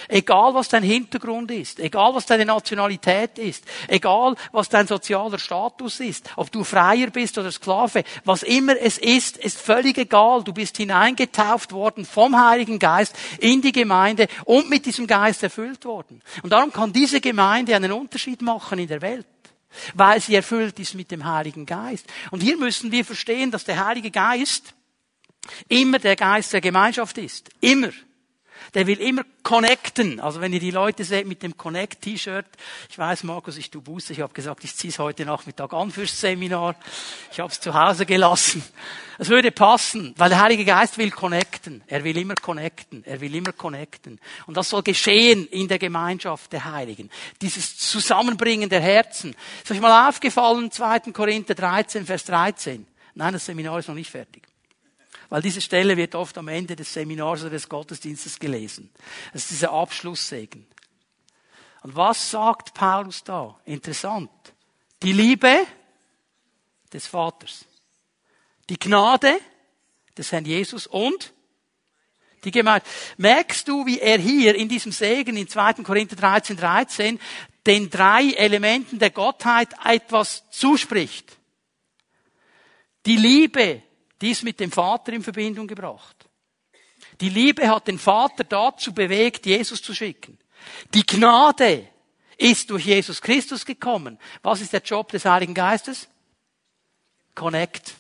Egal was dein Hintergrund ist, egal was deine Nationalität ist, egal was dein sozialer Status ist, ob du Freier bist oder Sklave, was immer es ist, ist völlig egal. Du bist hineingetauft worden vom Heiligen Geist in die Gemeinde und mit diesem Geist erfüllt worden. Und darum kann diese Gemeinde einen Unterschied machen in der Welt weil sie erfüllt ist mit dem Heiligen Geist. Und hier müssen wir verstehen, dass der Heilige Geist immer der Geist der Gemeinschaft ist. Immer der will immer connecten. Also wenn ihr die Leute seht mit dem Connect-T-Shirt, ich weiß, Markus, ich tu Buße, ich habe gesagt, ich ziehe es heute Nachmittag an fürs Seminar. Ich habe es zu Hause gelassen. Es würde passen, weil der Heilige Geist will connecten. Er will immer connecten. Er will immer connecten. Und das soll geschehen in der Gemeinschaft der Heiligen. Dieses Zusammenbringen der Herzen. Ist euch mal aufgefallen, 2. Korinther 13, Vers 13? Nein, das Seminar ist noch nicht fertig. Weil diese Stelle wird oft am Ende des Seminars oder des Gottesdienstes gelesen. Das ist dieser Abschlusssegen. Und was sagt Paulus da? Interessant. Die Liebe des Vaters. Die Gnade des Herrn Jesus und die Gemeinde. Merkst du, wie er hier in diesem Segen in 2. Korinther 13, 13 den drei Elementen der Gottheit etwas zuspricht? Die Liebe die ist mit dem Vater in Verbindung gebracht. Die Liebe hat den Vater dazu bewegt, Jesus zu schicken. Die Gnade ist durch Jesus Christus gekommen. Was ist der Job des Heiligen Geistes? Connect.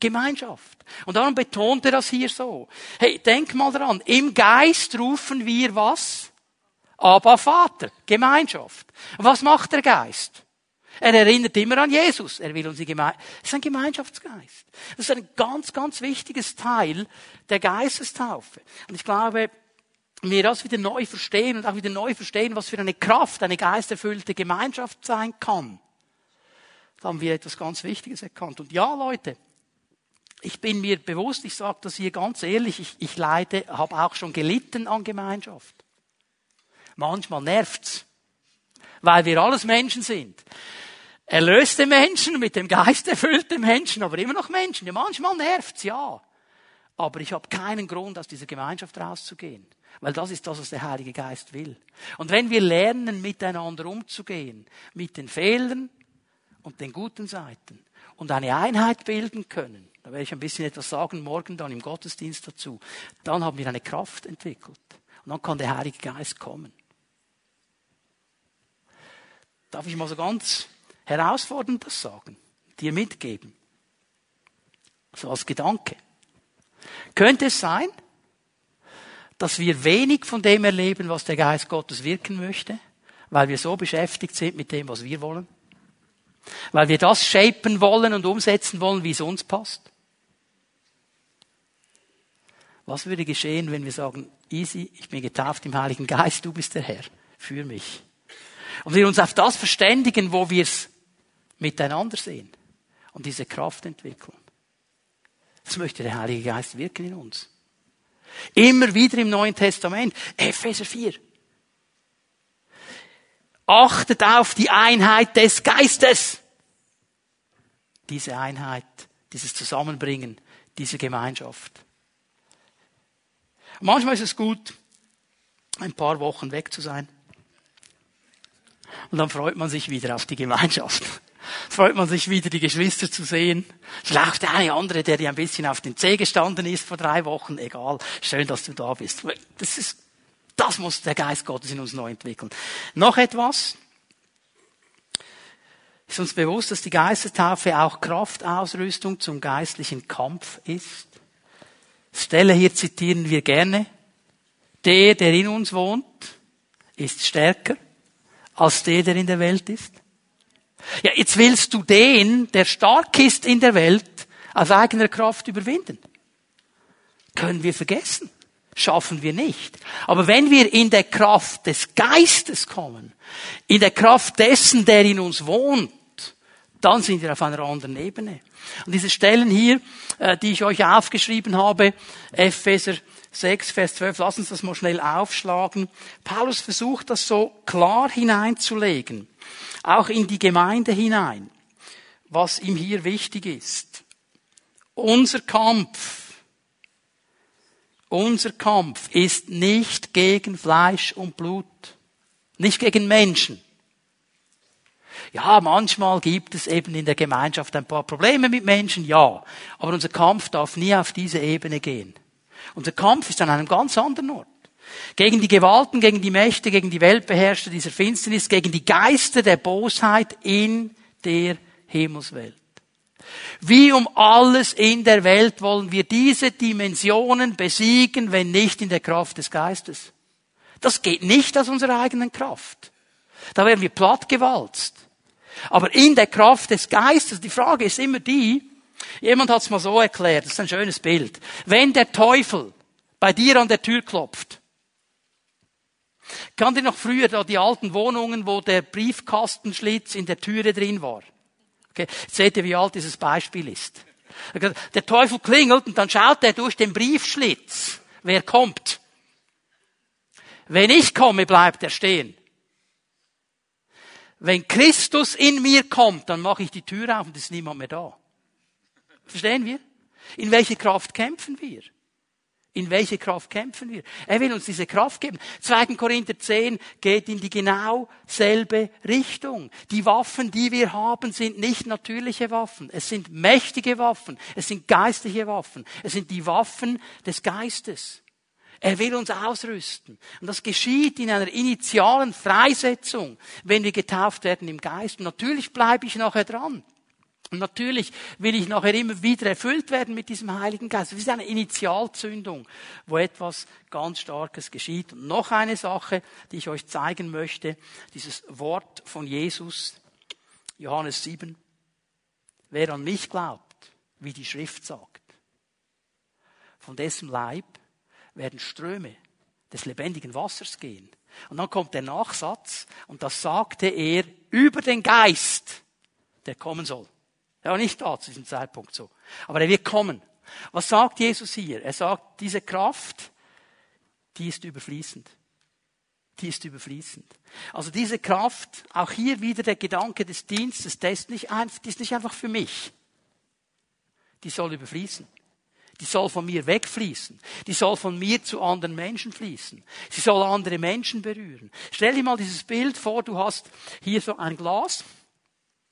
Gemeinschaft. Und darum betont er das hier so. Hey, denk mal dran. Im Geist rufen wir was? Aber Vater. Gemeinschaft. Was macht der Geist? Er erinnert immer an Jesus. Er will uns die Gemeinschaft. Das ist ein Gemeinschaftsgeist. Das ist ein ganz, ganz wichtiges Teil der Geistestaufe. Und ich glaube, wir das wieder neu verstehen und auch wieder neu verstehen, was für eine Kraft eine geisterfüllte Gemeinschaft sein kann. Da haben wir etwas ganz Wichtiges erkannt. Und ja, Leute, ich bin mir bewusst, ich sage das hier ganz ehrlich, ich, ich leide, habe auch schon gelitten an Gemeinschaft. Manchmal nervt's, weil wir alles Menschen sind erlöste Menschen, mit dem Geist erfüllte Menschen, aber immer noch Menschen. Ja, manchmal nervt's, ja. Aber ich habe keinen Grund, aus dieser Gemeinschaft rauszugehen. Weil das ist das, was der Heilige Geist will. Und wenn wir lernen, miteinander umzugehen, mit den Fehlern und den guten Seiten und eine Einheit bilden können, da werde ich ein bisschen etwas sagen morgen dann im Gottesdienst dazu, dann haben wir eine Kraft entwickelt. Und dann kann der Heilige Geist kommen. Darf ich mal so ganz herausfordernd das sagen, dir mitgeben. So als Gedanke. Könnte es sein, dass wir wenig von dem erleben, was der Geist Gottes wirken möchte, weil wir so beschäftigt sind mit dem, was wir wollen? Weil wir das shapen wollen und umsetzen wollen, wie es uns passt? Was würde geschehen, wenn wir sagen, easy, ich bin getauft im Heiligen Geist, du bist der Herr, für mich. Und wir uns auf das verständigen, wo wir es miteinander sehen und diese Kraft entwickeln. Das möchte der Heilige Geist wirken in uns. Immer wieder im Neuen Testament. Epheser 4. Achtet auf die Einheit des Geistes. Diese Einheit, dieses Zusammenbringen, diese Gemeinschaft. manchmal ist es gut, ein paar Wochen weg zu sein. Und dann freut man sich wieder auf die Gemeinschaft freut man sich wieder, die Geschwister zu sehen. Vielleicht der eine andere, der dir ein bisschen auf den Zeh gestanden ist vor drei Wochen. Egal. Schön, dass du da bist. Das ist, das muss der Geist Gottes in uns neu entwickeln. Noch etwas. Ist uns bewusst, dass die Geistertaufe auch Kraftausrüstung zum geistlichen Kampf ist? Stelle hier zitieren wir gerne. Der, der in uns wohnt, ist stärker als der, der in der Welt ist. Ja, jetzt willst du den, der stark ist in der Welt, aus eigener Kraft überwinden. Können wir vergessen. Schaffen wir nicht. Aber wenn wir in der Kraft des Geistes kommen, in der Kraft dessen, der in uns wohnt, dann sind wir auf einer anderen Ebene. Und diese Stellen hier, äh, die ich euch aufgeschrieben habe, Epheser 6, Vers 12, lass uns das mal schnell aufschlagen. Paulus versucht das so klar hineinzulegen, auch in die Gemeinde hinein, was ihm hier wichtig ist. Unser Kampf, unser Kampf ist nicht gegen Fleisch und Blut, nicht gegen Menschen. Ja, manchmal gibt es eben in der Gemeinschaft ein paar Probleme mit Menschen, ja. Aber unser Kampf darf nie auf diese Ebene gehen. Unser Kampf ist an einem ganz anderen Ort. Gegen die Gewalten, gegen die Mächte, gegen die Weltbeherrscher dieser Finsternis, gegen die Geister der Bosheit in der Himmelswelt. Wie um alles in der Welt wollen wir diese Dimensionen besiegen, wenn nicht in der Kraft des Geistes. Das geht nicht aus unserer eigenen Kraft. Da werden wir plattgewalzt. Aber in der Kraft des Geistes, die Frage ist immer die, jemand hat es mal so erklärt, das ist ein schönes Bild. Wenn der Teufel bei dir an der Tür klopft, kann dir noch früher da die alten Wohnungen, wo der Briefkastenschlitz in der Türe drin war? Okay. Seht ihr, wie alt dieses Beispiel ist. Der Teufel klingelt und dann schaut er durch den Briefschlitz, wer kommt. Wenn ich komme, bleibt er stehen. Wenn Christus in mir kommt, dann mache ich die Tür auf und ist niemand mehr da. Verstehen wir? In welche Kraft kämpfen wir? In welche Kraft kämpfen wir? Er will uns diese Kraft geben. 2. Korinther 10 geht in die genau selbe Richtung. Die Waffen, die wir haben, sind nicht natürliche Waffen. Es sind mächtige Waffen. Es sind geistliche Waffen. Es sind die Waffen des Geistes. Er will uns ausrüsten. Und das geschieht in einer initialen Freisetzung, wenn wir getauft werden im Geist. Und natürlich bleibe ich nachher dran. Und natürlich will ich nachher immer wieder erfüllt werden mit diesem Heiligen Geist. Das ist eine Initialzündung, wo etwas ganz Starkes geschieht. Und noch eine Sache, die ich euch zeigen möchte, dieses Wort von Jesus, Johannes 7. Wer an mich glaubt, wie die Schrift sagt, von dessen Leib werden Ströme des lebendigen Wassers gehen. Und dann kommt der Nachsatz, und das sagte er über den Geist, der kommen soll. Er war nicht da zu diesem Zeitpunkt so. Aber er wird kommen. Was sagt Jesus hier? Er sagt, diese Kraft, die ist überfließend. Die ist überfließend. Also diese Kraft, auch hier wieder der Gedanke des Dienstes, der ist nicht, einfach, die ist nicht einfach für mich. Die soll überfließen. Die soll von mir wegfließen. Die soll von mir zu anderen Menschen fließen. Sie soll andere Menschen berühren. Stell dir mal dieses Bild vor, du hast hier so ein Glas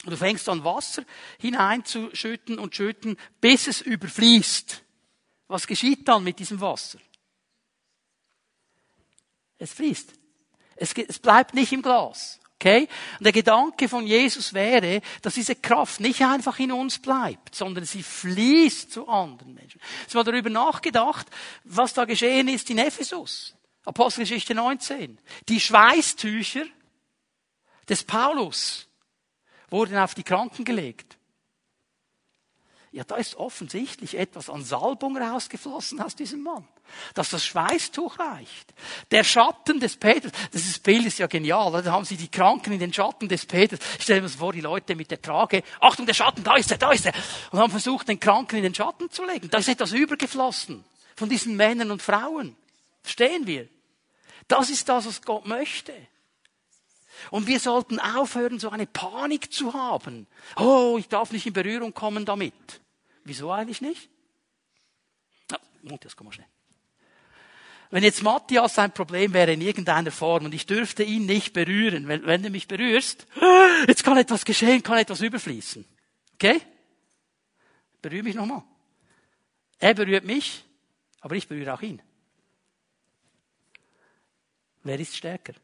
und du fängst an Wasser hineinzuschütten und schütten, bis es überfließt. Was geschieht dann mit diesem Wasser? Es fließt. Es, bleibt nicht im Glas. Okay? Und der Gedanke von Jesus wäre, dass diese Kraft nicht einfach in uns bleibt, sondern sie fließt zu anderen Menschen. Ich habe darüber nachgedacht, was da geschehen ist in Ephesus. Apostelgeschichte 19. Die Schweißtücher des Paulus wurden auf die Kranken gelegt. Ja, da ist offensichtlich etwas an Salbung rausgeflossen aus diesem Mann. Dass das Schweißtuch reicht. Der Schatten des Petrus, das Bild ist ja genial. Da haben sie die Kranken in den Schatten des Petrus. Stellen wir uns vor, die Leute mit der Trage. Achtung, der Schatten, da ist er, da ist er. Und haben versucht, den Kranken in den Schatten zu legen. Da ist etwas übergeflossen. Von diesen Männern und Frauen. Verstehen wir? Das ist das, was Gott möchte. Und wir sollten aufhören, so eine Panik zu haben. Oh, ich darf nicht in Berührung kommen damit. Wieso eigentlich nicht? Na, Matthias, komm mal schnell. Wenn jetzt Matthias ein Problem wäre in irgendeiner Form und ich dürfte ihn nicht berühren, wenn, wenn du mich berührst, jetzt kann etwas geschehen, kann etwas überfließen. Okay? Berühre mich nochmal. Er berührt mich, aber ich berühre auch ihn. Wer ist stärker?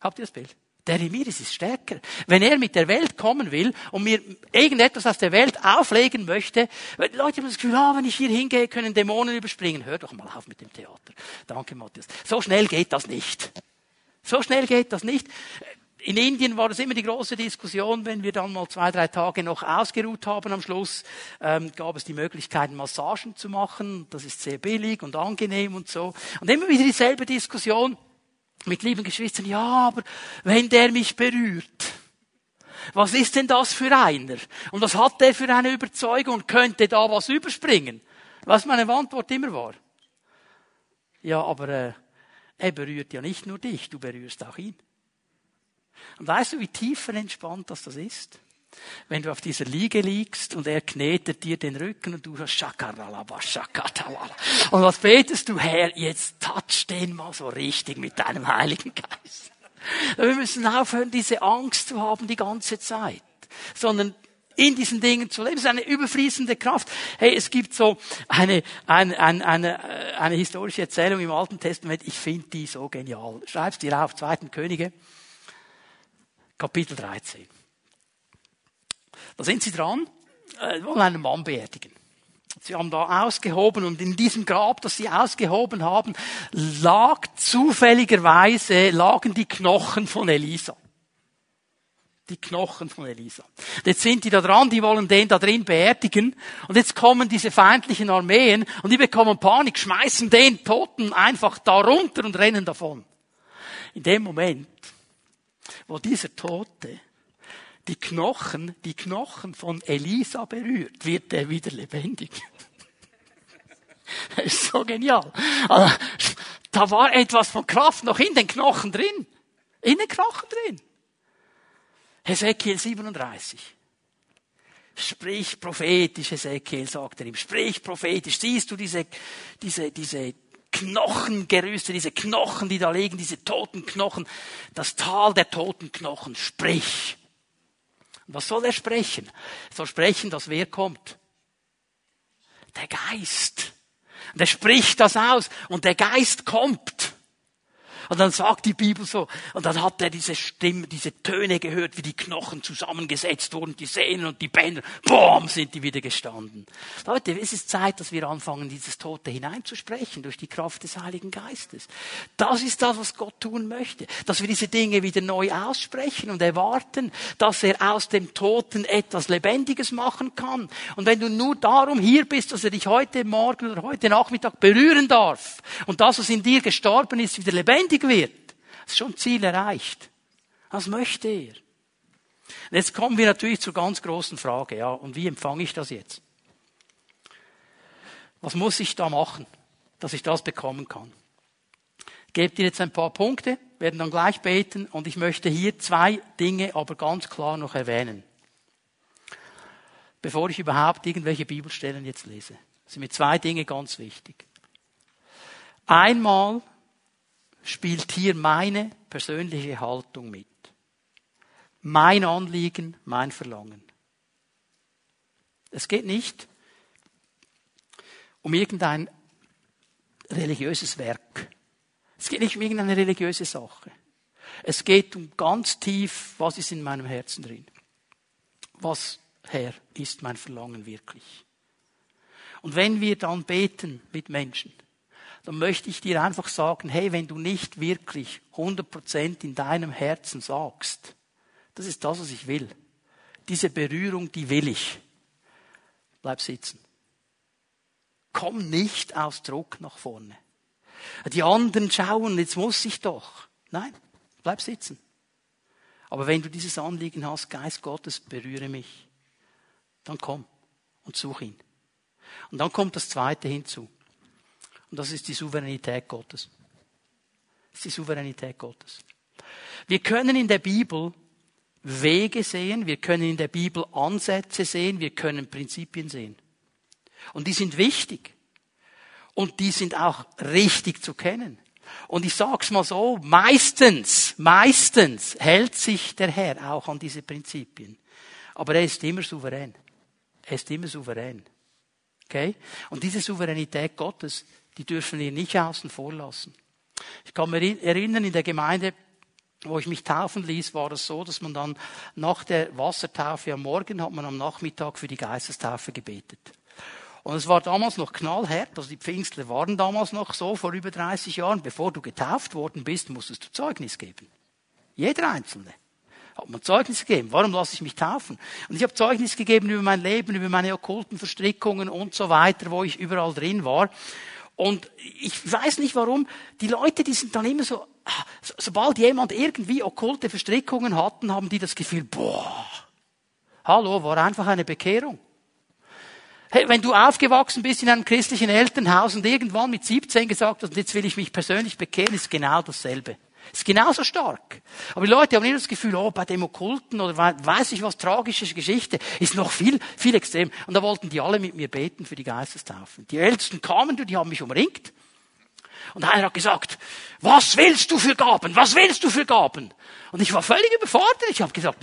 Habt ihr das Bild? Der in mir ist, ist stärker. Wenn er mit der Welt kommen will und mir irgendetwas aus der Welt auflegen möchte, Leute haben das Gefühl, ah, wenn ich hier hingehe, können Dämonen überspringen. Hör doch mal auf mit dem Theater. Danke, Matthias. So schnell geht das nicht. So schnell geht das nicht. In Indien war das immer die große Diskussion, wenn wir dann mal zwei, drei Tage noch ausgeruht haben am Schluss, ähm, gab es die Möglichkeit, Massagen zu machen. Das ist sehr billig und angenehm und so. Und immer wieder dieselbe Diskussion mit lieben Geschwistern. Ja, aber wenn der mich berührt, was ist denn das für einer? Und was hat der für eine Überzeugung und könnte da was überspringen? Was meine Antwort immer war. Ja, aber äh, er berührt ja nicht nur dich, du berührst auch ihn. Und weißt du, wie tiefenentspannt das das ist? Wenn du auf dieser Liege liegst und er knetet dir den Rücken und du hast Shakaralaba, Shakatalala. Und was betest du, Herr, jetzt touch den mal so richtig mit deinem Heiligen Geist. Wir müssen aufhören, diese Angst zu haben die ganze Zeit, sondern in diesen Dingen zu leben. Es ist eine überfließende Kraft. Hey, es gibt so eine, eine, eine, eine, eine historische Erzählung im Alten Testament. Ich finde die so genial. Schreib's dir auf, zweiten Könige. Kapitel 13. Da sind sie dran, äh, wollen einen Mann beerdigen. Sie haben da ausgehoben und in diesem Grab, das sie ausgehoben haben, lag zufälligerweise, lagen die Knochen von Elisa. Die Knochen von Elisa. Jetzt sind die da dran, die wollen den da drin beerdigen. Und jetzt kommen diese feindlichen Armeen und die bekommen Panik, schmeißen den Toten einfach da runter und rennen davon. In dem Moment wo dieser Tote die Knochen, die Knochen von Elisa berührt, wird er wieder lebendig. Das ist so genial. Also, da war etwas von Kraft noch in den Knochen drin. In den Knochen drin. Hesekiel 37. Sprich prophetisch, Hesekiel, sagt er ihm. Sprich prophetisch. Siehst du diese, diese, diese Knochengerüste, diese Knochen, die da liegen, diese toten Knochen, das Tal der toten Knochen, sprich. Was soll er sprechen? Er soll sprechen, dass wer kommt? Der Geist. Und er spricht das aus und der Geist kommt. Und dann sagt die Bibel so, und dann hat er diese Stimme, diese Töne gehört, wie die Knochen zusammengesetzt wurden, die Sehnen und die Bänder, boom, sind die wieder gestanden. Leute, es ist Zeit, dass wir anfangen, dieses Tote hineinzusprechen durch die Kraft des Heiligen Geistes. Das ist das, was Gott tun möchte. Dass wir diese Dinge wieder neu aussprechen und erwarten, dass er aus dem Toten etwas Lebendiges machen kann. Und wenn du nur darum hier bist, dass er dich heute Morgen oder heute Nachmittag berühren darf und das, was in dir gestorben ist, wieder lebendig lebendig wird. Das ist schon Ziel erreicht. Was möchte er? Und jetzt kommen wir natürlich zur ganz großen Frage, ja, und wie empfange ich das jetzt? Was muss ich da machen, dass ich das bekommen kann? Ich gebe dir jetzt ein paar Punkte, werden dann gleich beten und ich möchte hier zwei Dinge aber ganz klar noch erwähnen. Bevor ich überhaupt irgendwelche Bibelstellen jetzt lese. sind mir zwei Dinge ganz wichtig. Einmal spielt hier meine persönliche Haltung mit. Mein Anliegen, mein Verlangen. Es geht nicht um irgendein religiöses Werk. Es geht nicht um irgendeine religiöse Sache. Es geht um ganz tief, was ist in meinem Herzen drin. Was, Herr, ist mein Verlangen wirklich? Und wenn wir dann beten mit Menschen, dann möchte ich dir einfach sagen, hey, wenn du nicht wirklich 100% in deinem Herzen sagst, das ist das, was ich will. Diese Berührung, die will ich. Bleib sitzen. Komm nicht aus Druck nach vorne. Die anderen schauen, jetzt muss ich doch. Nein, bleib sitzen. Aber wenn du dieses Anliegen hast, Geist Gottes, berühre mich, dann komm und such ihn. Und dann kommt das Zweite hinzu. Und das ist die Souveränität Gottes. Das ist die Souveränität Gottes. Wir können in der Bibel Wege sehen, wir können in der Bibel Ansätze sehen, wir können Prinzipien sehen. Und die sind wichtig. Und die sind auch richtig zu kennen. Und ich sag's mal so, meistens, meistens hält sich der Herr auch an diese Prinzipien. Aber er ist immer souverän. Er ist immer souverän. Okay? Und diese Souveränität Gottes, die dürfen wir nicht außen vor lassen. Ich kann mich erinnern, in der Gemeinde wo ich mich taufen ließ, war es so, dass man dann nach der Wassertaufe am Morgen hat man am Nachmittag für die Geistestaufe gebetet. Und es war damals noch knallhart, also die Pfingstler waren damals noch so vor über 30 Jahren, bevor du getauft worden bist, musstest du Zeugnis geben. Jeder Einzelne hat man Zeugnis gegeben. Warum lasse ich mich taufen? Und ich habe Zeugnis gegeben über mein Leben, über meine okkulten Verstrickungen und so weiter, wo ich überall drin war. Und ich weiß nicht warum, die Leute, die sind dann immer so, ah, sobald jemand irgendwie okkulte Verstrickungen hatten, haben die das Gefühl, boah, hallo, war einfach eine Bekehrung. Hey, wenn du aufgewachsen bist in einem christlichen Elternhaus und irgendwann mit 17 gesagt hast, jetzt will ich mich persönlich bekehren, ist genau dasselbe. Ist genauso stark. Aber die Leute haben immer das Gefühl, oh, bei dem Okkulten oder weiß ich was, tragische Geschichte, ist noch viel, viel extrem. Und da wollten die alle mit mir beten für die Geistestaufen. Die Ältesten kamen, die haben mich umringt. Und einer hat gesagt, was willst du für Gaben? Was willst du für Gaben? Und ich war völlig überfordert. Ich habe gesagt,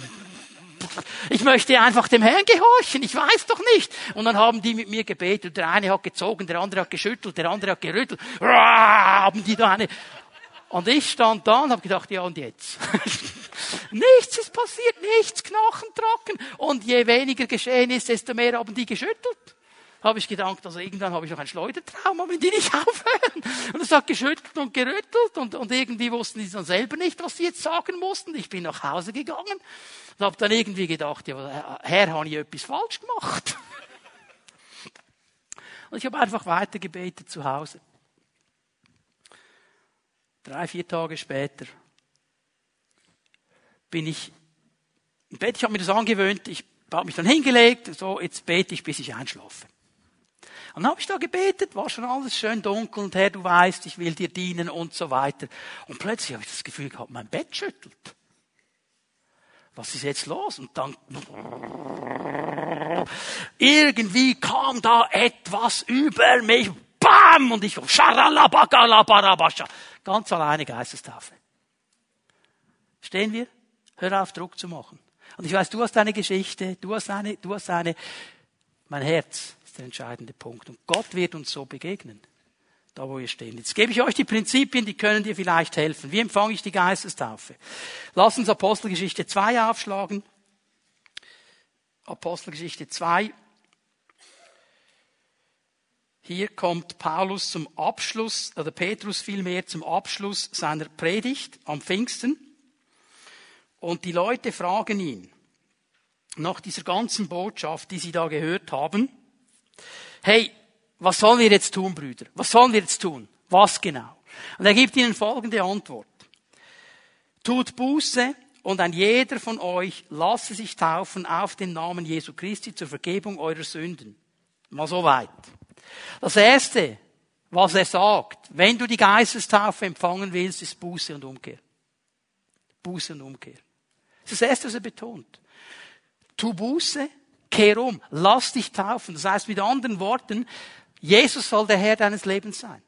ich möchte einfach dem Herrn gehorchen, ich weiß doch nicht. Und dann haben die mit mir gebetet. Der eine hat gezogen, der andere hat geschüttelt, der andere hat gerüttelt. Haben die da eine und ich stand da und habe gedacht, ja und jetzt? nichts ist passiert, nichts, Knochen trocken. Und je weniger geschehen ist, desto mehr haben die geschüttelt. Habe ich gedacht, also irgendwann habe ich noch ein Schleudertrauma, wenn die nicht aufhören. Und es hat geschüttelt und gerüttelt und, und irgendwie wussten die dann selber nicht, was sie jetzt sagen mussten. Ich bin nach Hause gegangen und habe dann irgendwie gedacht, ja, Herr, habe ich etwas falsch gemacht? Und ich habe einfach weitergebetet zu Hause. Drei, vier Tage später bin ich im Bett. Ich habe mir das angewöhnt. Ich habe mich dann hingelegt. So, jetzt bete ich, bis ich einschlafe. Und dann habe ich da gebetet, war schon alles schön dunkel und Herr, du weißt, ich will dir dienen und so weiter. Und plötzlich habe ich das Gefühl gehabt, mein Bett schüttelt. Was ist jetzt los? Und dann irgendwie kam da etwas über mich. Bam! Und ich. Ganz alleine Geistestaufe. Stehen wir? Hör auf, Druck zu machen. Und ich weiß, du hast eine Geschichte, du hast eine, du hast eine. Mein Herz ist der entscheidende Punkt. Und Gott wird uns so begegnen. Da, wo wir stehen. Jetzt gebe ich euch die Prinzipien, die können dir vielleicht helfen. Wie empfange ich die Geistestaufe? Lass uns Apostelgeschichte 2 aufschlagen. Apostelgeschichte 2. Hier kommt Paulus zum Abschluss, oder Petrus vielmehr zum Abschluss seiner Predigt am Pfingsten. Und die Leute fragen ihn nach dieser ganzen Botschaft, die sie da gehört haben, hey, was sollen wir jetzt tun, Brüder? Was sollen wir jetzt tun? Was genau? Und er gibt ihnen folgende Antwort. Tut Buße und ein jeder von euch lasse sich taufen auf den Namen Jesu Christi zur Vergebung eurer Sünden. Mal so weit. Das erste, was er sagt, wenn du die Geistestaufe empfangen willst, ist Buße und Umkehr. Buße und Umkehr. Das ist das erste, was er betont. Tu Buße, kehr um, lass dich taufen. Das heißt mit anderen Worten, Jesus soll der Herr deines Lebens sein.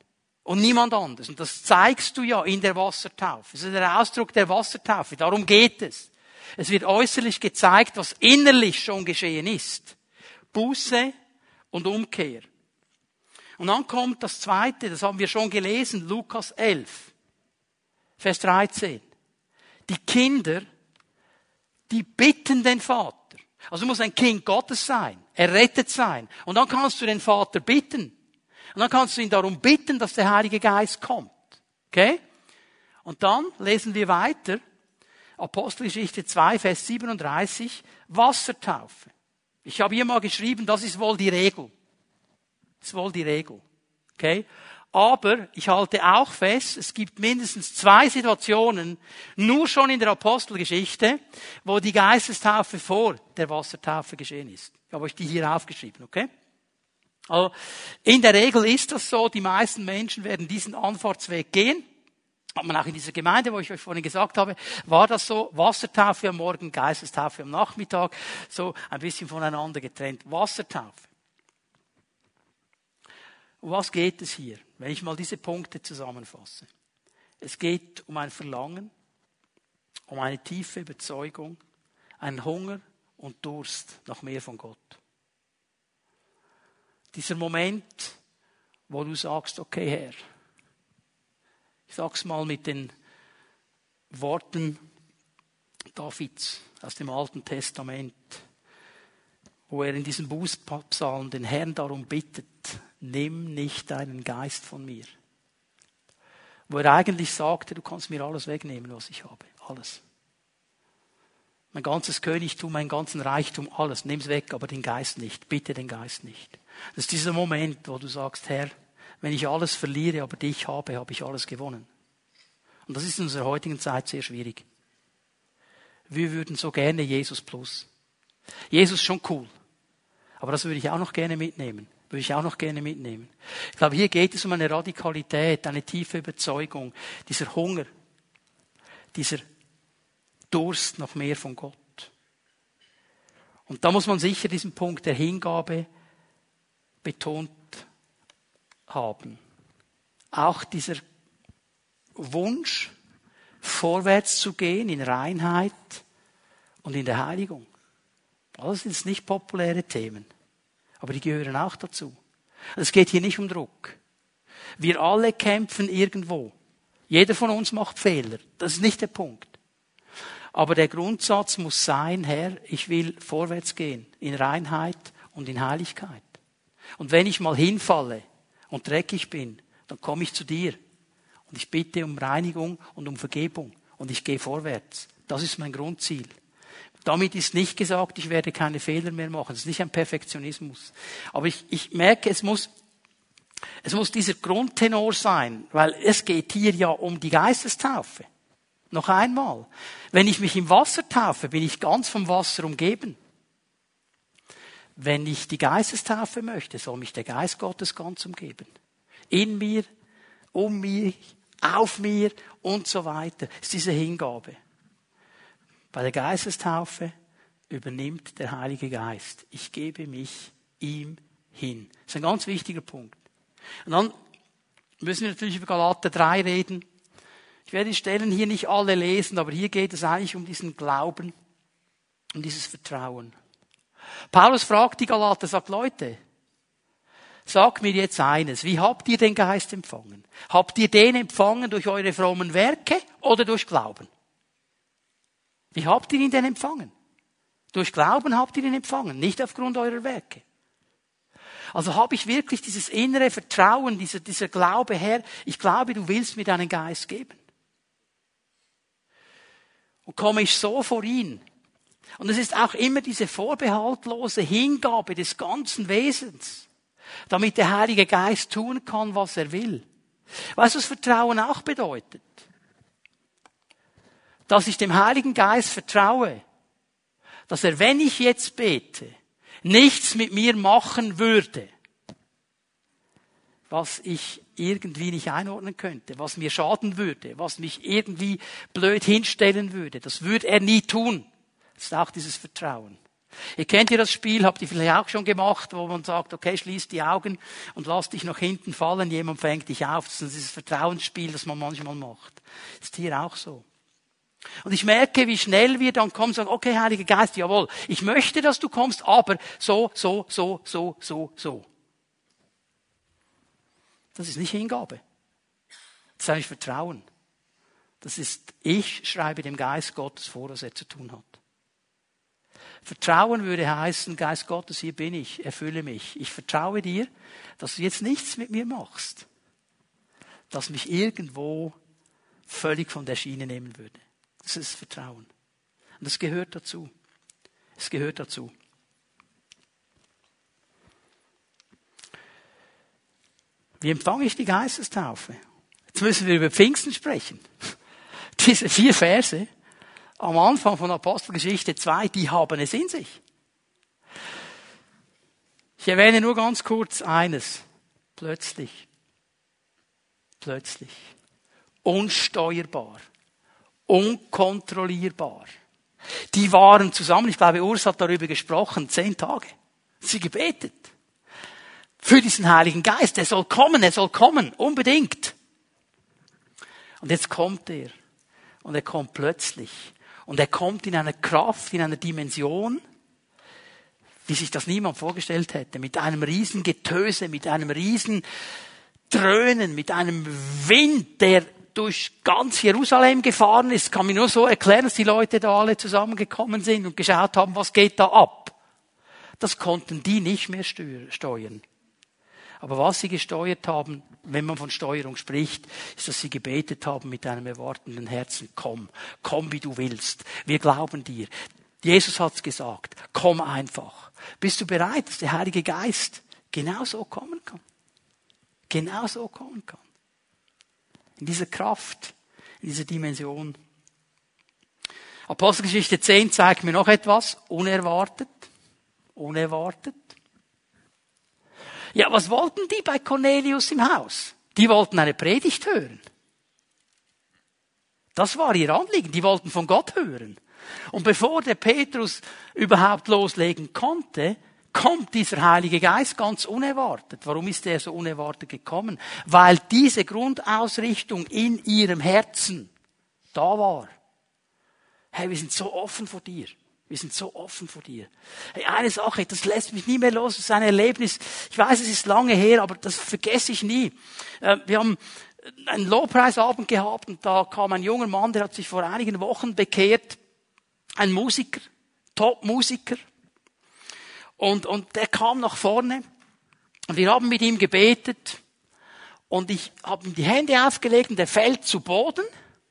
Und niemand anders. Und das zeigst du ja in der Wassertaufe. Das ist der Ausdruck der Wassertaufe. Darum geht es. Es wird äußerlich gezeigt, was innerlich schon geschehen ist. Buße und Umkehr. Und dann kommt das zweite, das haben wir schon gelesen, Lukas 11, Vers 13. Die Kinder, die bitten den Vater. Also du musst ein Kind Gottes sein, errettet sein. Und dann kannst du den Vater bitten. Und dann kannst du ihn darum bitten, dass der Heilige Geist kommt. Okay? Und dann lesen wir weiter. Apostelgeschichte 2, Vers 37. Wassertaufe. Ich habe hier mal geschrieben, das ist wohl die Regel. Ist wohl die Regel. Okay? Aber ich halte auch fest, es gibt mindestens zwei Situationen, nur schon in der Apostelgeschichte, wo die Geistestaufe vor der Wassertaufe geschehen ist. Ich habe euch die hier aufgeschrieben, okay? Also, in der Regel ist das so, die meisten Menschen werden diesen Anfahrtsweg gehen. Hat man auch in dieser Gemeinde, wo ich euch vorhin gesagt habe, war das so, Wassertaufe am Morgen, Geistestaufe am Nachmittag, so ein bisschen voneinander getrennt. Wassertaufe. Um was geht es hier, wenn ich mal diese Punkte zusammenfasse? Es geht um ein Verlangen, um eine tiefe Überzeugung, einen Hunger und Durst nach mehr von Gott. Dieser Moment, wo du sagst, okay Herr, ich sag's mal mit den Worten Davids aus dem Alten Testament, wo er in diesem Bußpsalm den Herrn darum bittet, nimm nicht deinen Geist von mir. Wo er eigentlich sagte, du kannst mir alles wegnehmen, was ich habe. Alles. Mein ganzes Königtum, mein ganzen Reichtum, alles. Nimm's weg, aber den Geist nicht. Bitte den Geist nicht. Das ist dieser Moment, wo du sagst, Herr, wenn ich alles verliere, aber dich habe, habe ich alles gewonnen. Und das ist in unserer heutigen Zeit sehr schwierig. Wir würden so gerne Jesus plus. Jesus schon cool. Aber das würde ich auch noch gerne mitnehmen. Würde ich auch noch gerne mitnehmen. Ich glaube, hier geht es um eine Radikalität, eine tiefe Überzeugung, dieser Hunger, dieser Durst nach mehr von Gott. Und da muss man sicher diesen Punkt der Hingabe betont haben. Auch dieser Wunsch, vorwärts zu gehen in Reinheit und in der Heiligung. Das sind nicht populäre Themen, aber die gehören auch dazu. Es geht hier nicht um Druck. Wir alle kämpfen irgendwo. Jeder von uns macht Fehler. Das ist nicht der Punkt. Aber der Grundsatz muss sein, Herr, ich will vorwärts gehen in Reinheit und in Heiligkeit. Und wenn ich mal hinfalle und dreckig bin, dann komme ich zu dir und ich bitte um Reinigung und um Vergebung und ich gehe vorwärts. Das ist mein Grundziel. Damit ist nicht gesagt, ich werde keine Fehler mehr machen. Das ist nicht ein Perfektionismus. Aber ich, ich merke, es muss, es muss dieser Grundtenor sein, weil es geht hier ja um die Geistestaufe. Noch einmal. Wenn ich mich im Wasser taufe, bin ich ganz vom Wasser umgeben. Wenn ich die Geistestaufe möchte, soll mich der Geist Gottes ganz umgeben. In mir, um mich, auf mir und so weiter. Das ist diese Hingabe. Bei der Geistestaufe übernimmt der Heilige Geist. Ich gebe mich ihm hin. Das ist ein ganz wichtiger Punkt. Und dann müssen wir natürlich über Galater 3 reden. Ich werde die Stellen hier nicht alle lesen, aber hier geht es eigentlich um diesen Glauben, um dieses Vertrauen. Paulus fragt die Galater, sagt Leute, sag mir jetzt eines, wie habt ihr den Geist empfangen? Habt ihr den empfangen durch eure frommen Werke oder durch Glauben? Wie habt ihr ihn denn empfangen? Durch Glauben habt ihr ihn empfangen, nicht aufgrund eurer Werke. Also habe ich wirklich dieses innere Vertrauen, dieser, dieser Glaube, Herr, ich glaube, du willst mir deinen Geist geben. Und komme ich so vor ihn. Und es ist auch immer diese vorbehaltlose Hingabe des ganzen Wesens, damit der Heilige Geist tun kann, was er will. Weißt du, was Vertrauen auch bedeutet? Dass ich dem Heiligen Geist vertraue, dass er, wenn ich jetzt bete, nichts mit mir machen würde, was ich irgendwie nicht einordnen könnte, was mir schaden würde, was mich irgendwie blöd hinstellen würde. Das würde er nie tun. Das ist auch dieses Vertrauen. Ihr kennt ja das Spiel, habt ihr vielleicht auch schon gemacht, wo man sagt, okay, schließ die Augen und lass dich nach hinten fallen, jemand fängt dich auf. Das ist dieses Vertrauensspiel, das man manchmal macht. Das ist hier auch so. Und ich merke, wie schnell wir dann kommen und sagen, okay, Heiliger Geist, jawohl, ich möchte, dass du kommst, aber so, so, so, so, so, so. Das ist nicht Hingabe. Das ist eigentlich Vertrauen. Das ist, ich schreibe dem Geist Gottes vor, was er zu tun hat. Vertrauen würde heißen, Geist Gottes, hier bin ich, erfülle mich. Ich vertraue dir, dass du jetzt nichts mit mir machst, das mich irgendwo völlig von der Schiene nehmen würde. Das ist Vertrauen. Und das gehört dazu. Es gehört dazu. Wie empfange ich die Geistestaufe? Jetzt müssen wir über Pfingsten sprechen. Diese vier Verse am Anfang von Apostelgeschichte 2, die haben es in sich. Ich erwähne nur ganz kurz eines. Plötzlich. Plötzlich. Unsteuerbar. Unkontrollierbar. Die waren zusammen, ich glaube, Urs hat darüber gesprochen, zehn Tage. Sie gebetet für diesen Heiligen Geist. Er soll kommen, er soll kommen, unbedingt. Und jetzt kommt er. Und er kommt plötzlich. Und er kommt in einer Kraft, in einer Dimension, wie sich das niemand vorgestellt hätte. Mit einem riesen Getöse, mit einem riesen Dröhnen, mit einem Wind, der durch ganz Jerusalem gefahren ist. Kann mir nur so erklären, dass die Leute da alle zusammengekommen sind und geschaut haben, was geht da ab. Das konnten die nicht mehr steuern. Aber was sie gesteuert haben, wenn man von Steuerung spricht, ist, dass sie gebetet haben mit einem erwartenden Herzen, komm, komm wie du willst. Wir glauben dir. Jesus hat's gesagt, komm einfach. Bist du bereit, dass der Heilige Geist genauso kommen kann? Genauso kommen kann. In dieser Kraft, in dieser Dimension. Apostelgeschichte 10 zeigt mir noch etwas, unerwartet, unerwartet. Ja, was wollten die bei Cornelius im Haus? Die wollten eine Predigt hören. Das war ihr Anliegen. Die wollten von Gott hören. Und bevor der Petrus überhaupt loslegen konnte, kommt dieser Heilige Geist ganz unerwartet. Warum ist er so unerwartet gekommen? Weil diese Grundausrichtung in ihrem Herzen da war. Hey, wir sind so offen vor dir. Wir sind so offen vor dir. Hey, eine Sache, das lässt mich nie mehr los, das ist ein Erlebnis. Ich weiß, es ist lange her, aber das vergesse ich nie. Äh, wir haben einen Lobpreisabend gehabt und da kam ein junger Mann, der hat sich vor einigen Wochen bekehrt. Ein Musiker, Top-Musiker. Und, und der kam nach vorne und wir haben mit ihm gebetet und ich habe ihm die Hände aufgelegt und er fällt zu Boden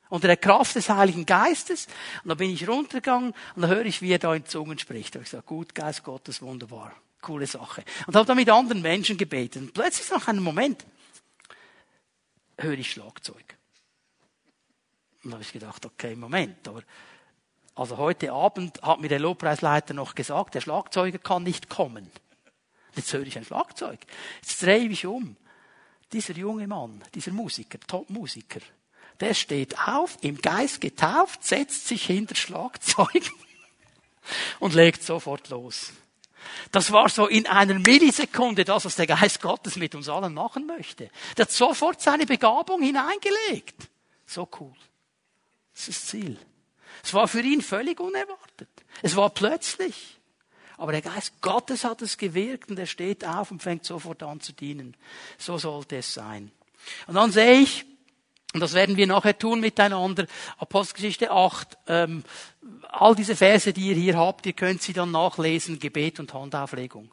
unter der Kraft des Heiligen Geistes. Und da bin ich runtergegangen und da höre ich, wie er da in Zungen spricht. Da habe ich gesagt, gut, Geist Gottes, wunderbar. Coole Sache. Und habe dann mit anderen Menschen gebetet. Und plötzlich nach einem Moment höre ich Schlagzeug. Und da habe ich gedacht, okay, Moment, aber also heute Abend hat mir der Lobpreisleiter noch gesagt, der Schlagzeuger kann nicht kommen. Jetzt höre ich ein Schlagzeug. Jetzt drehe ich um. Dieser junge Mann, dieser Musiker, Top-Musiker, der steht auf, im Geist getauft, setzt sich hinter Schlagzeug und legt sofort los. Das war so in einer Millisekunde das, was der Geist Gottes mit uns allen machen möchte. Der hat sofort seine Begabung hineingelegt. So cool. Das ist das Ziel. Es war für ihn völlig unerwartet. Es war plötzlich. Aber der Geist Gottes hat es gewirkt und er steht auf und fängt sofort an zu dienen. So sollte es sein. Und dann sehe ich, und das werden wir nachher tun miteinander. Apostelgeschichte 8. Ähm, all diese Verse, die ihr hier habt, ihr könnt sie dann nachlesen. Gebet und Handauflegung.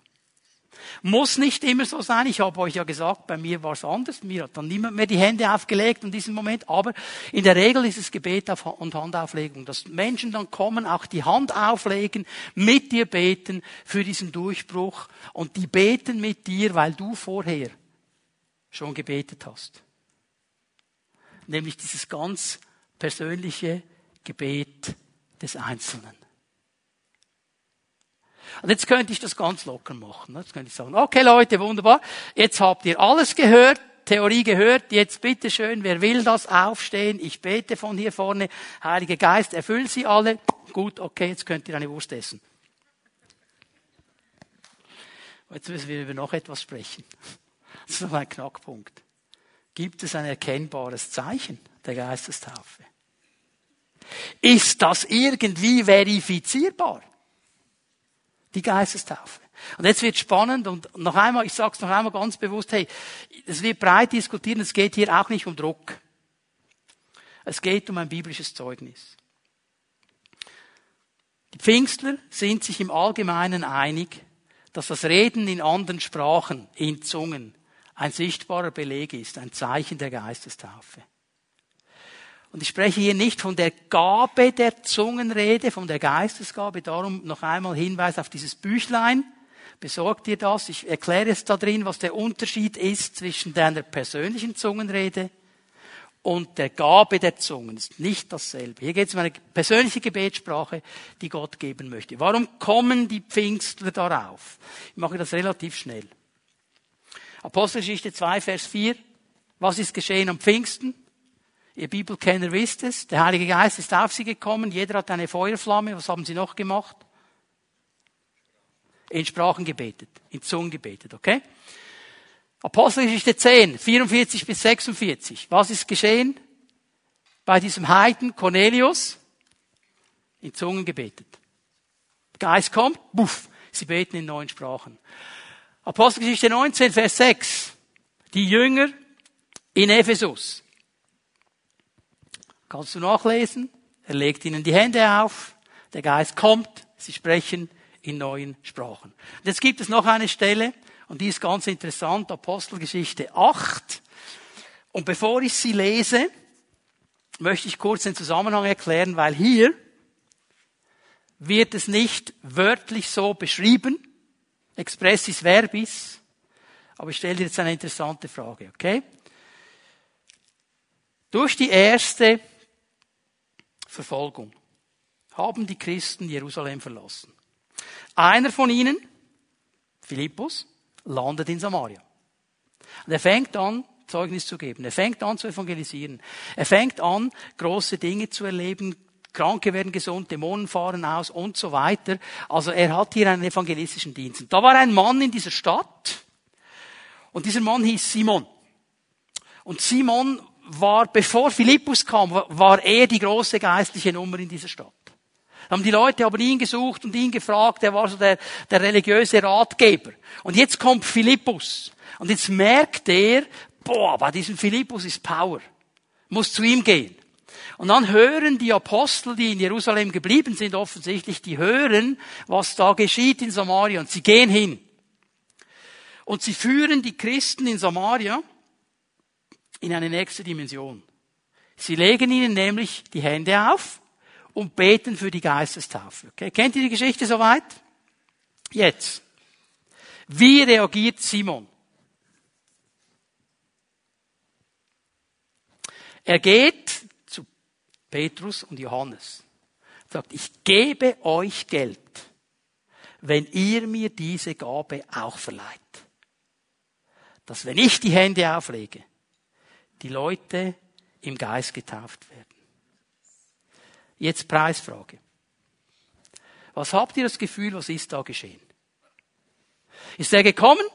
Muss nicht immer so sein. Ich habe euch ja gesagt, bei mir war es anders. Mir hat dann niemand mehr die Hände aufgelegt in diesem Moment. Aber in der Regel ist es Gebet und Handauflegung. Dass Menschen dann kommen, auch die Hand auflegen, mit dir beten für diesen Durchbruch. Und die beten mit dir, weil du vorher schon gebetet hast nämlich dieses ganz persönliche Gebet des Einzelnen. Und jetzt könnte ich das ganz locker machen. Jetzt könnte ich sagen, okay Leute, wunderbar, jetzt habt ihr alles gehört, Theorie gehört, jetzt bitte schön, wer will das aufstehen? Ich bete von hier vorne, Heiliger Geist, erfüll sie alle. Gut, okay, jetzt könnt ihr eine Wurst essen. Jetzt müssen wir über noch etwas sprechen. Das ist noch ein Knackpunkt gibt es ein erkennbares Zeichen der Geistestaufe. Ist das irgendwie verifizierbar? Die Geistestaufe. Und jetzt wird spannend und noch einmal, ich sage es noch einmal ganz bewusst, hey, es wird breit diskutieren, es geht hier auch nicht um Druck. Es geht um ein biblisches Zeugnis. Die Pfingstler sind sich im Allgemeinen einig, dass das Reden in anderen Sprachen, in Zungen, ein sichtbarer Beleg ist, ein Zeichen der Geistestaufe. Und ich spreche hier nicht von der Gabe der Zungenrede, von der Geistesgabe, darum noch einmal Hinweis auf dieses Büchlein. Besorgt dir das. Ich erkläre es da drin, was der Unterschied ist zwischen deiner persönlichen Zungenrede und der Gabe der Zungen. Das ist nicht dasselbe. Hier geht es um eine persönliche Gebetssprache, die Gott geben möchte. Warum kommen die Pfingstler darauf? Ich mache das relativ schnell. Apostelgeschichte 2, Vers 4. Was ist geschehen am Pfingsten? Ihr Bibelkenner wisst es. Der Heilige Geist ist auf sie gekommen. Jeder hat eine Feuerflamme. Was haben sie noch gemacht? In Sprachen gebetet. In Zungen gebetet, okay? Apostelgeschichte 10, 44 bis 46. Was ist geschehen? Bei diesem Heiden Cornelius in Zungen gebetet. Geist kommt, buff, sie beten in neuen Sprachen. Apostelgeschichte 19, Vers 6. Die Jünger in Ephesus. Kannst du nachlesen? Er legt ihnen die Hände auf, der Geist kommt, sie sprechen in neuen Sprachen. Und jetzt gibt es noch eine Stelle, und die ist ganz interessant, Apostelgeschichte 8. Und bevor ich sie lese, möchte ich kurz den Zusammenhang erklären, weil hier wird es nicht wörtlich so beschrieben, expressis verbis, aber ich stelle dir jetzt eine interessante Frage, okay? Durch die erste Verfolgung haben die Christen Jerusalem verlassen. Einer von ihnen, Philippus, landet in Samaria. Und er fängt an, Zeugnis zu geben. Er fängt an zu evangelisieren. Er fängt an, große Dinge zu erleben. Kranke werden gesund, Dämonen fahren aus und so weiter. Also er hat hier einen evangelistischen Dienst. da war ein Mann in dieser Stadt. Und dieser Mann hieß Simon. Und Simon war, bevor Philippus kam, war er die große geistliche Nummer in dieser Stadt. Haben die Leute aber ihn gesucht und ihn gefragt, er war so der, der religiöse Ratgeber. Und jetzt kommt Philippus. Und jetzt merkt er, boah, bei diesem Philippus ist Power. Muss zu ihm gehen. Und dann hören die Apostel, die in Jerusalem geblieben sind, offensichtlich, die hören, was da geschieht in Samaria und sie gehen hin. Und sie führen die Christen in Samaria in eine nächste Dimension. Sie legen ihnen nämlich die Hände auf und beten für die Geistestaufe. Okay? Kennt ihr die Geschichte soweit? Jetzt. Wie reagiert Simon? Er geht zu Petrus und Johannes. Sagt, ich gebe euch Geld, wenn ihr mir diese Gabe auch verleiht. Dass wenn ich die Hände auflege, die Leute im Geist getauft werden. Jetzt Preisfrage. Was habt ihr das Gefühl, was ist da geschehen? Ist er gekommen?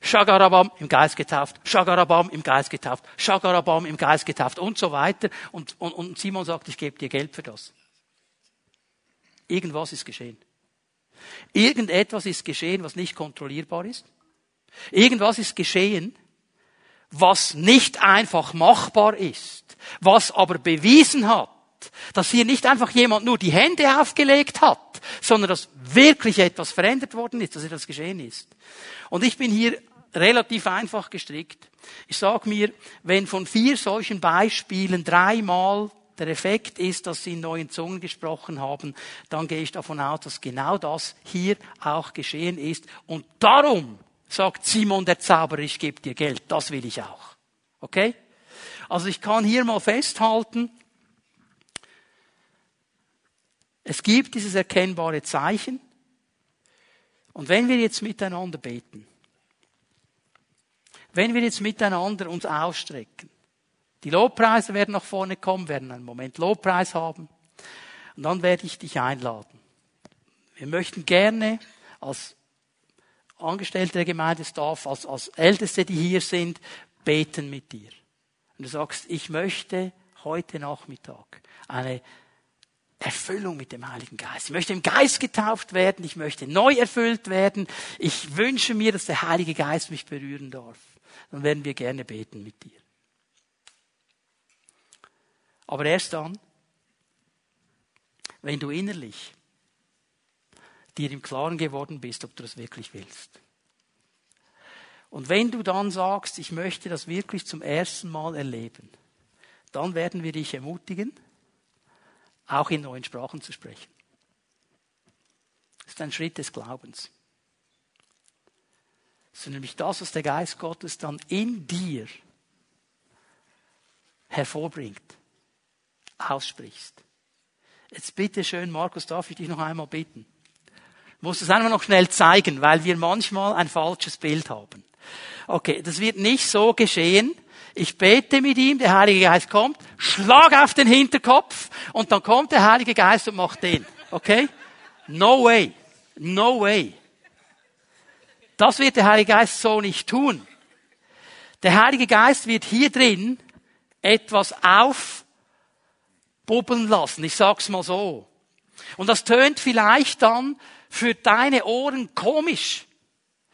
Shagarabam im Geist getauft, Shagarabam im Geist getauft, Shagarabam im Geist getauft und so weiter. Und, und, und Simon sagt, ich gebe dir Geld für das. Irgendwas ist geschehen. Irgendetwas ist geschehen, was nicht kontrollierbar ist. Irgendwas ist geschehen, was nicht einfach machbar ist, was aber bewiesen hat, dass hier nicht einfach jemand nur die Hände aufgelegt hat, sondern dass wirklich etwas verändert worden ist, dass etwas geschehen ist. Und ich bin hier relativ einfach gestrickt. Ich sage mir, wenn von vier solchen Beispielen dreimal der Effekt ist, dass sie in neuen Zungen gesprochen haben, dann gehe ich davon aus, dass genau das hier auch geschehen ist. Und darum sagt Simon der Zauberer, ich gebe dir Geld. Das will ich auch. Okay? Also ich kann hier mal festhalten, es gibt dieses erkennbare Zeichen. Und wenn wir jetzt miteinander beten, wenn wir jetzt miteinander uns ausstrecken, die Lobpreise werden nach vorne kommen, werden einen Moment Lobpreis haben, und dann werde ich dich einladen. Wir möchten gerne als Angestellte der Gemeindestaff, als, als Älteste, die hier sind, beten mit dir. Und du sagst, ich möchte heute Nachmittag eine Erfüllung mit dem Heiligen Geist. Ich möchte im Geist getauft werden, ich möchte neu erfüllt werden. Ich wünsche mir, dass der Heilige Geist mich berühren darf. Dann werden wir gerne beten mit dir. Aber erst dann, wenn du innerlich dir im Klaren geworden bist, ob du das wirklich willst. Und wenn du dann sagst, ich möchte das wirklich zum ersten Mal erleben, dann werden wir dich ermutigen, auch in neuen Sprachen zu sprechen. Das ist ein Schritt des Glaubens. Das ist nämlich das, was der Geist Gottes dann in dir hervorbringt, aussprichst. Jetzt bitte schön, Markus, darf ich dich noch einmal bitten? Ich muss das einfach noch schnell zeigen, weil wir manchmal ein falsches Bild haben. Okay, das wird nicht so geschehen, ich bete mit ihm, der Heilige Geist kommt, schlag auf den Hinterkopf und dann kommt der Heilige Geist und macht den. Okay? No way. No way. Das wird der Heilige Geist so nicht tun. Der Heilige Geist wird hier drin etwas aufbubbeln lassen. Ich sag's mal so. Und das tönt vielleicht dann für deine Ohren komisch.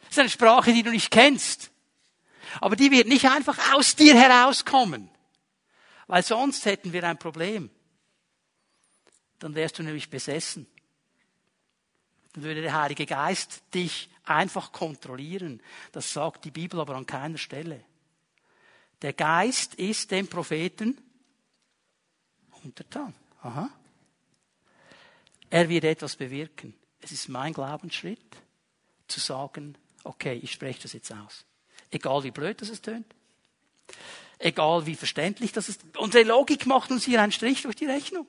Das ist eine Sprache, die du nicht kennst. Aber die wird nicht einfach aus dir herauskommen. Weil sonst hätten wir ein Problem. Dann wärst du nämlich besessen. Dann würde der Heilige Geist dich einfach kontrollieren. Das sagt die Bibel aber an keiner Stelle. Der Geist ist dem Propheten untertan. Aha. Er wird etwas bewirken. Es ist mein Glaubensschritt, zu sagen, okay, ich spreche das jetzt aus. Egal wie blöd das es tönt. Egal wie verständlich das ist. Unsere Logik macht uns hier einen Strich durch die Rechnung.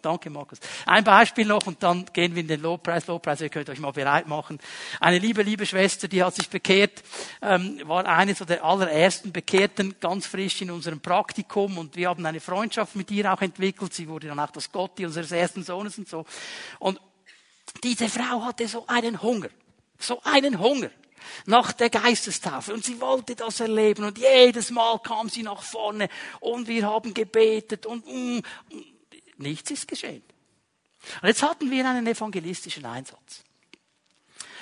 Danke, Markus. Ein Beispiel noch und dann gehen wir in den Lobpreis. Lobpreis, ihr könnt euch mal bereit machen. Eine liebe, liebe Schwester, die hat sich bekehrt, ähm, war eine so der allerersten Bekehrten, ganz frisch in unserem Praktikum und wir haben eine Freundschaft mit ihr auch entwickelt. Sie wurde dann auch das Gotti unseres ersten Sohnes und so. Und diese Frau hatte so einen Hunger. So einen Hunger nach der Geistestaufe. Und sie wollte das erleben. Und jedes Mal kam sie nach vorne. Und wir haben gebetet. Und, und, und Nichts ist geschehen. Und jetzt hatten wir einen evangelistischen Einsatz.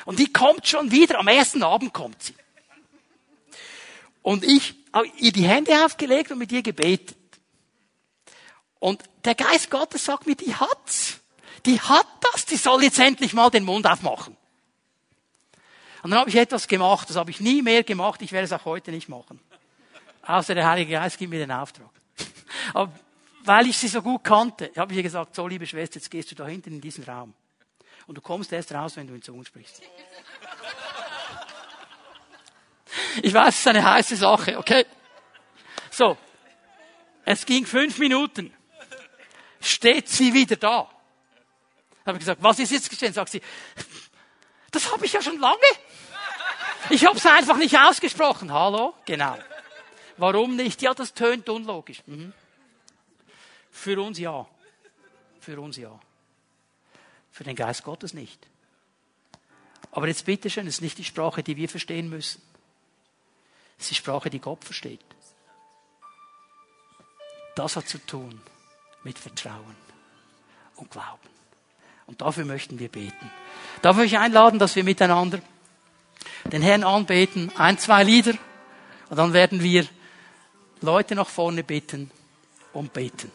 Und die kommt schon wieder, am ersten Abend kommt sie. Und ich habe ihr die Hände aufgelegt und mit ihr gebetet. Und der Geist Gottes sagt mir, die hat's. Die hat das, die soll jetzt endlich mal den Mund aufmachen. Und dann habe ich etwas gemacht, das habe ich nie mehr gemacht, ich werde es auch heute nicht machen. Außer der Heilige Geist gibt mir den Auftrag. Aber weil ich sie so gut kannte, habe ich ihr gesagt, so liebe Schwester, jetzt gehst du da hinten in diesen Raum. Und du kommst erst raus, wenn du in Zungen sprichst. Ich weiß, es ist eine heiße Sache, okay? So. Es ging fünf Minuten. Steht sie wieder da. Habe ich gesagt, was ist jetzt geschehen? Sagt sie, das habe ich ja schon lange. Ich habe es einfach nicht ausgesprochen. Hallo? Genau. Warum nicht? Ja, das tönt unlogisch. Mhm. Für uns ja. Für uns ja. Für den Geist Gottes nicht. Aber jetzt bitteschön, es ist nicht die Sprache, die wir verstehen müssen. Es ist die Sprache, die Gott versteht. Das hat zu tun mit Vertrauen und Glauben. Und dafür möchten wir beten. Darf ich euch einladen, dass wir miteinander den Herrn anbeten, ein, zwei Lieder, und dann werden wir Leute nach vorne bitten und beten.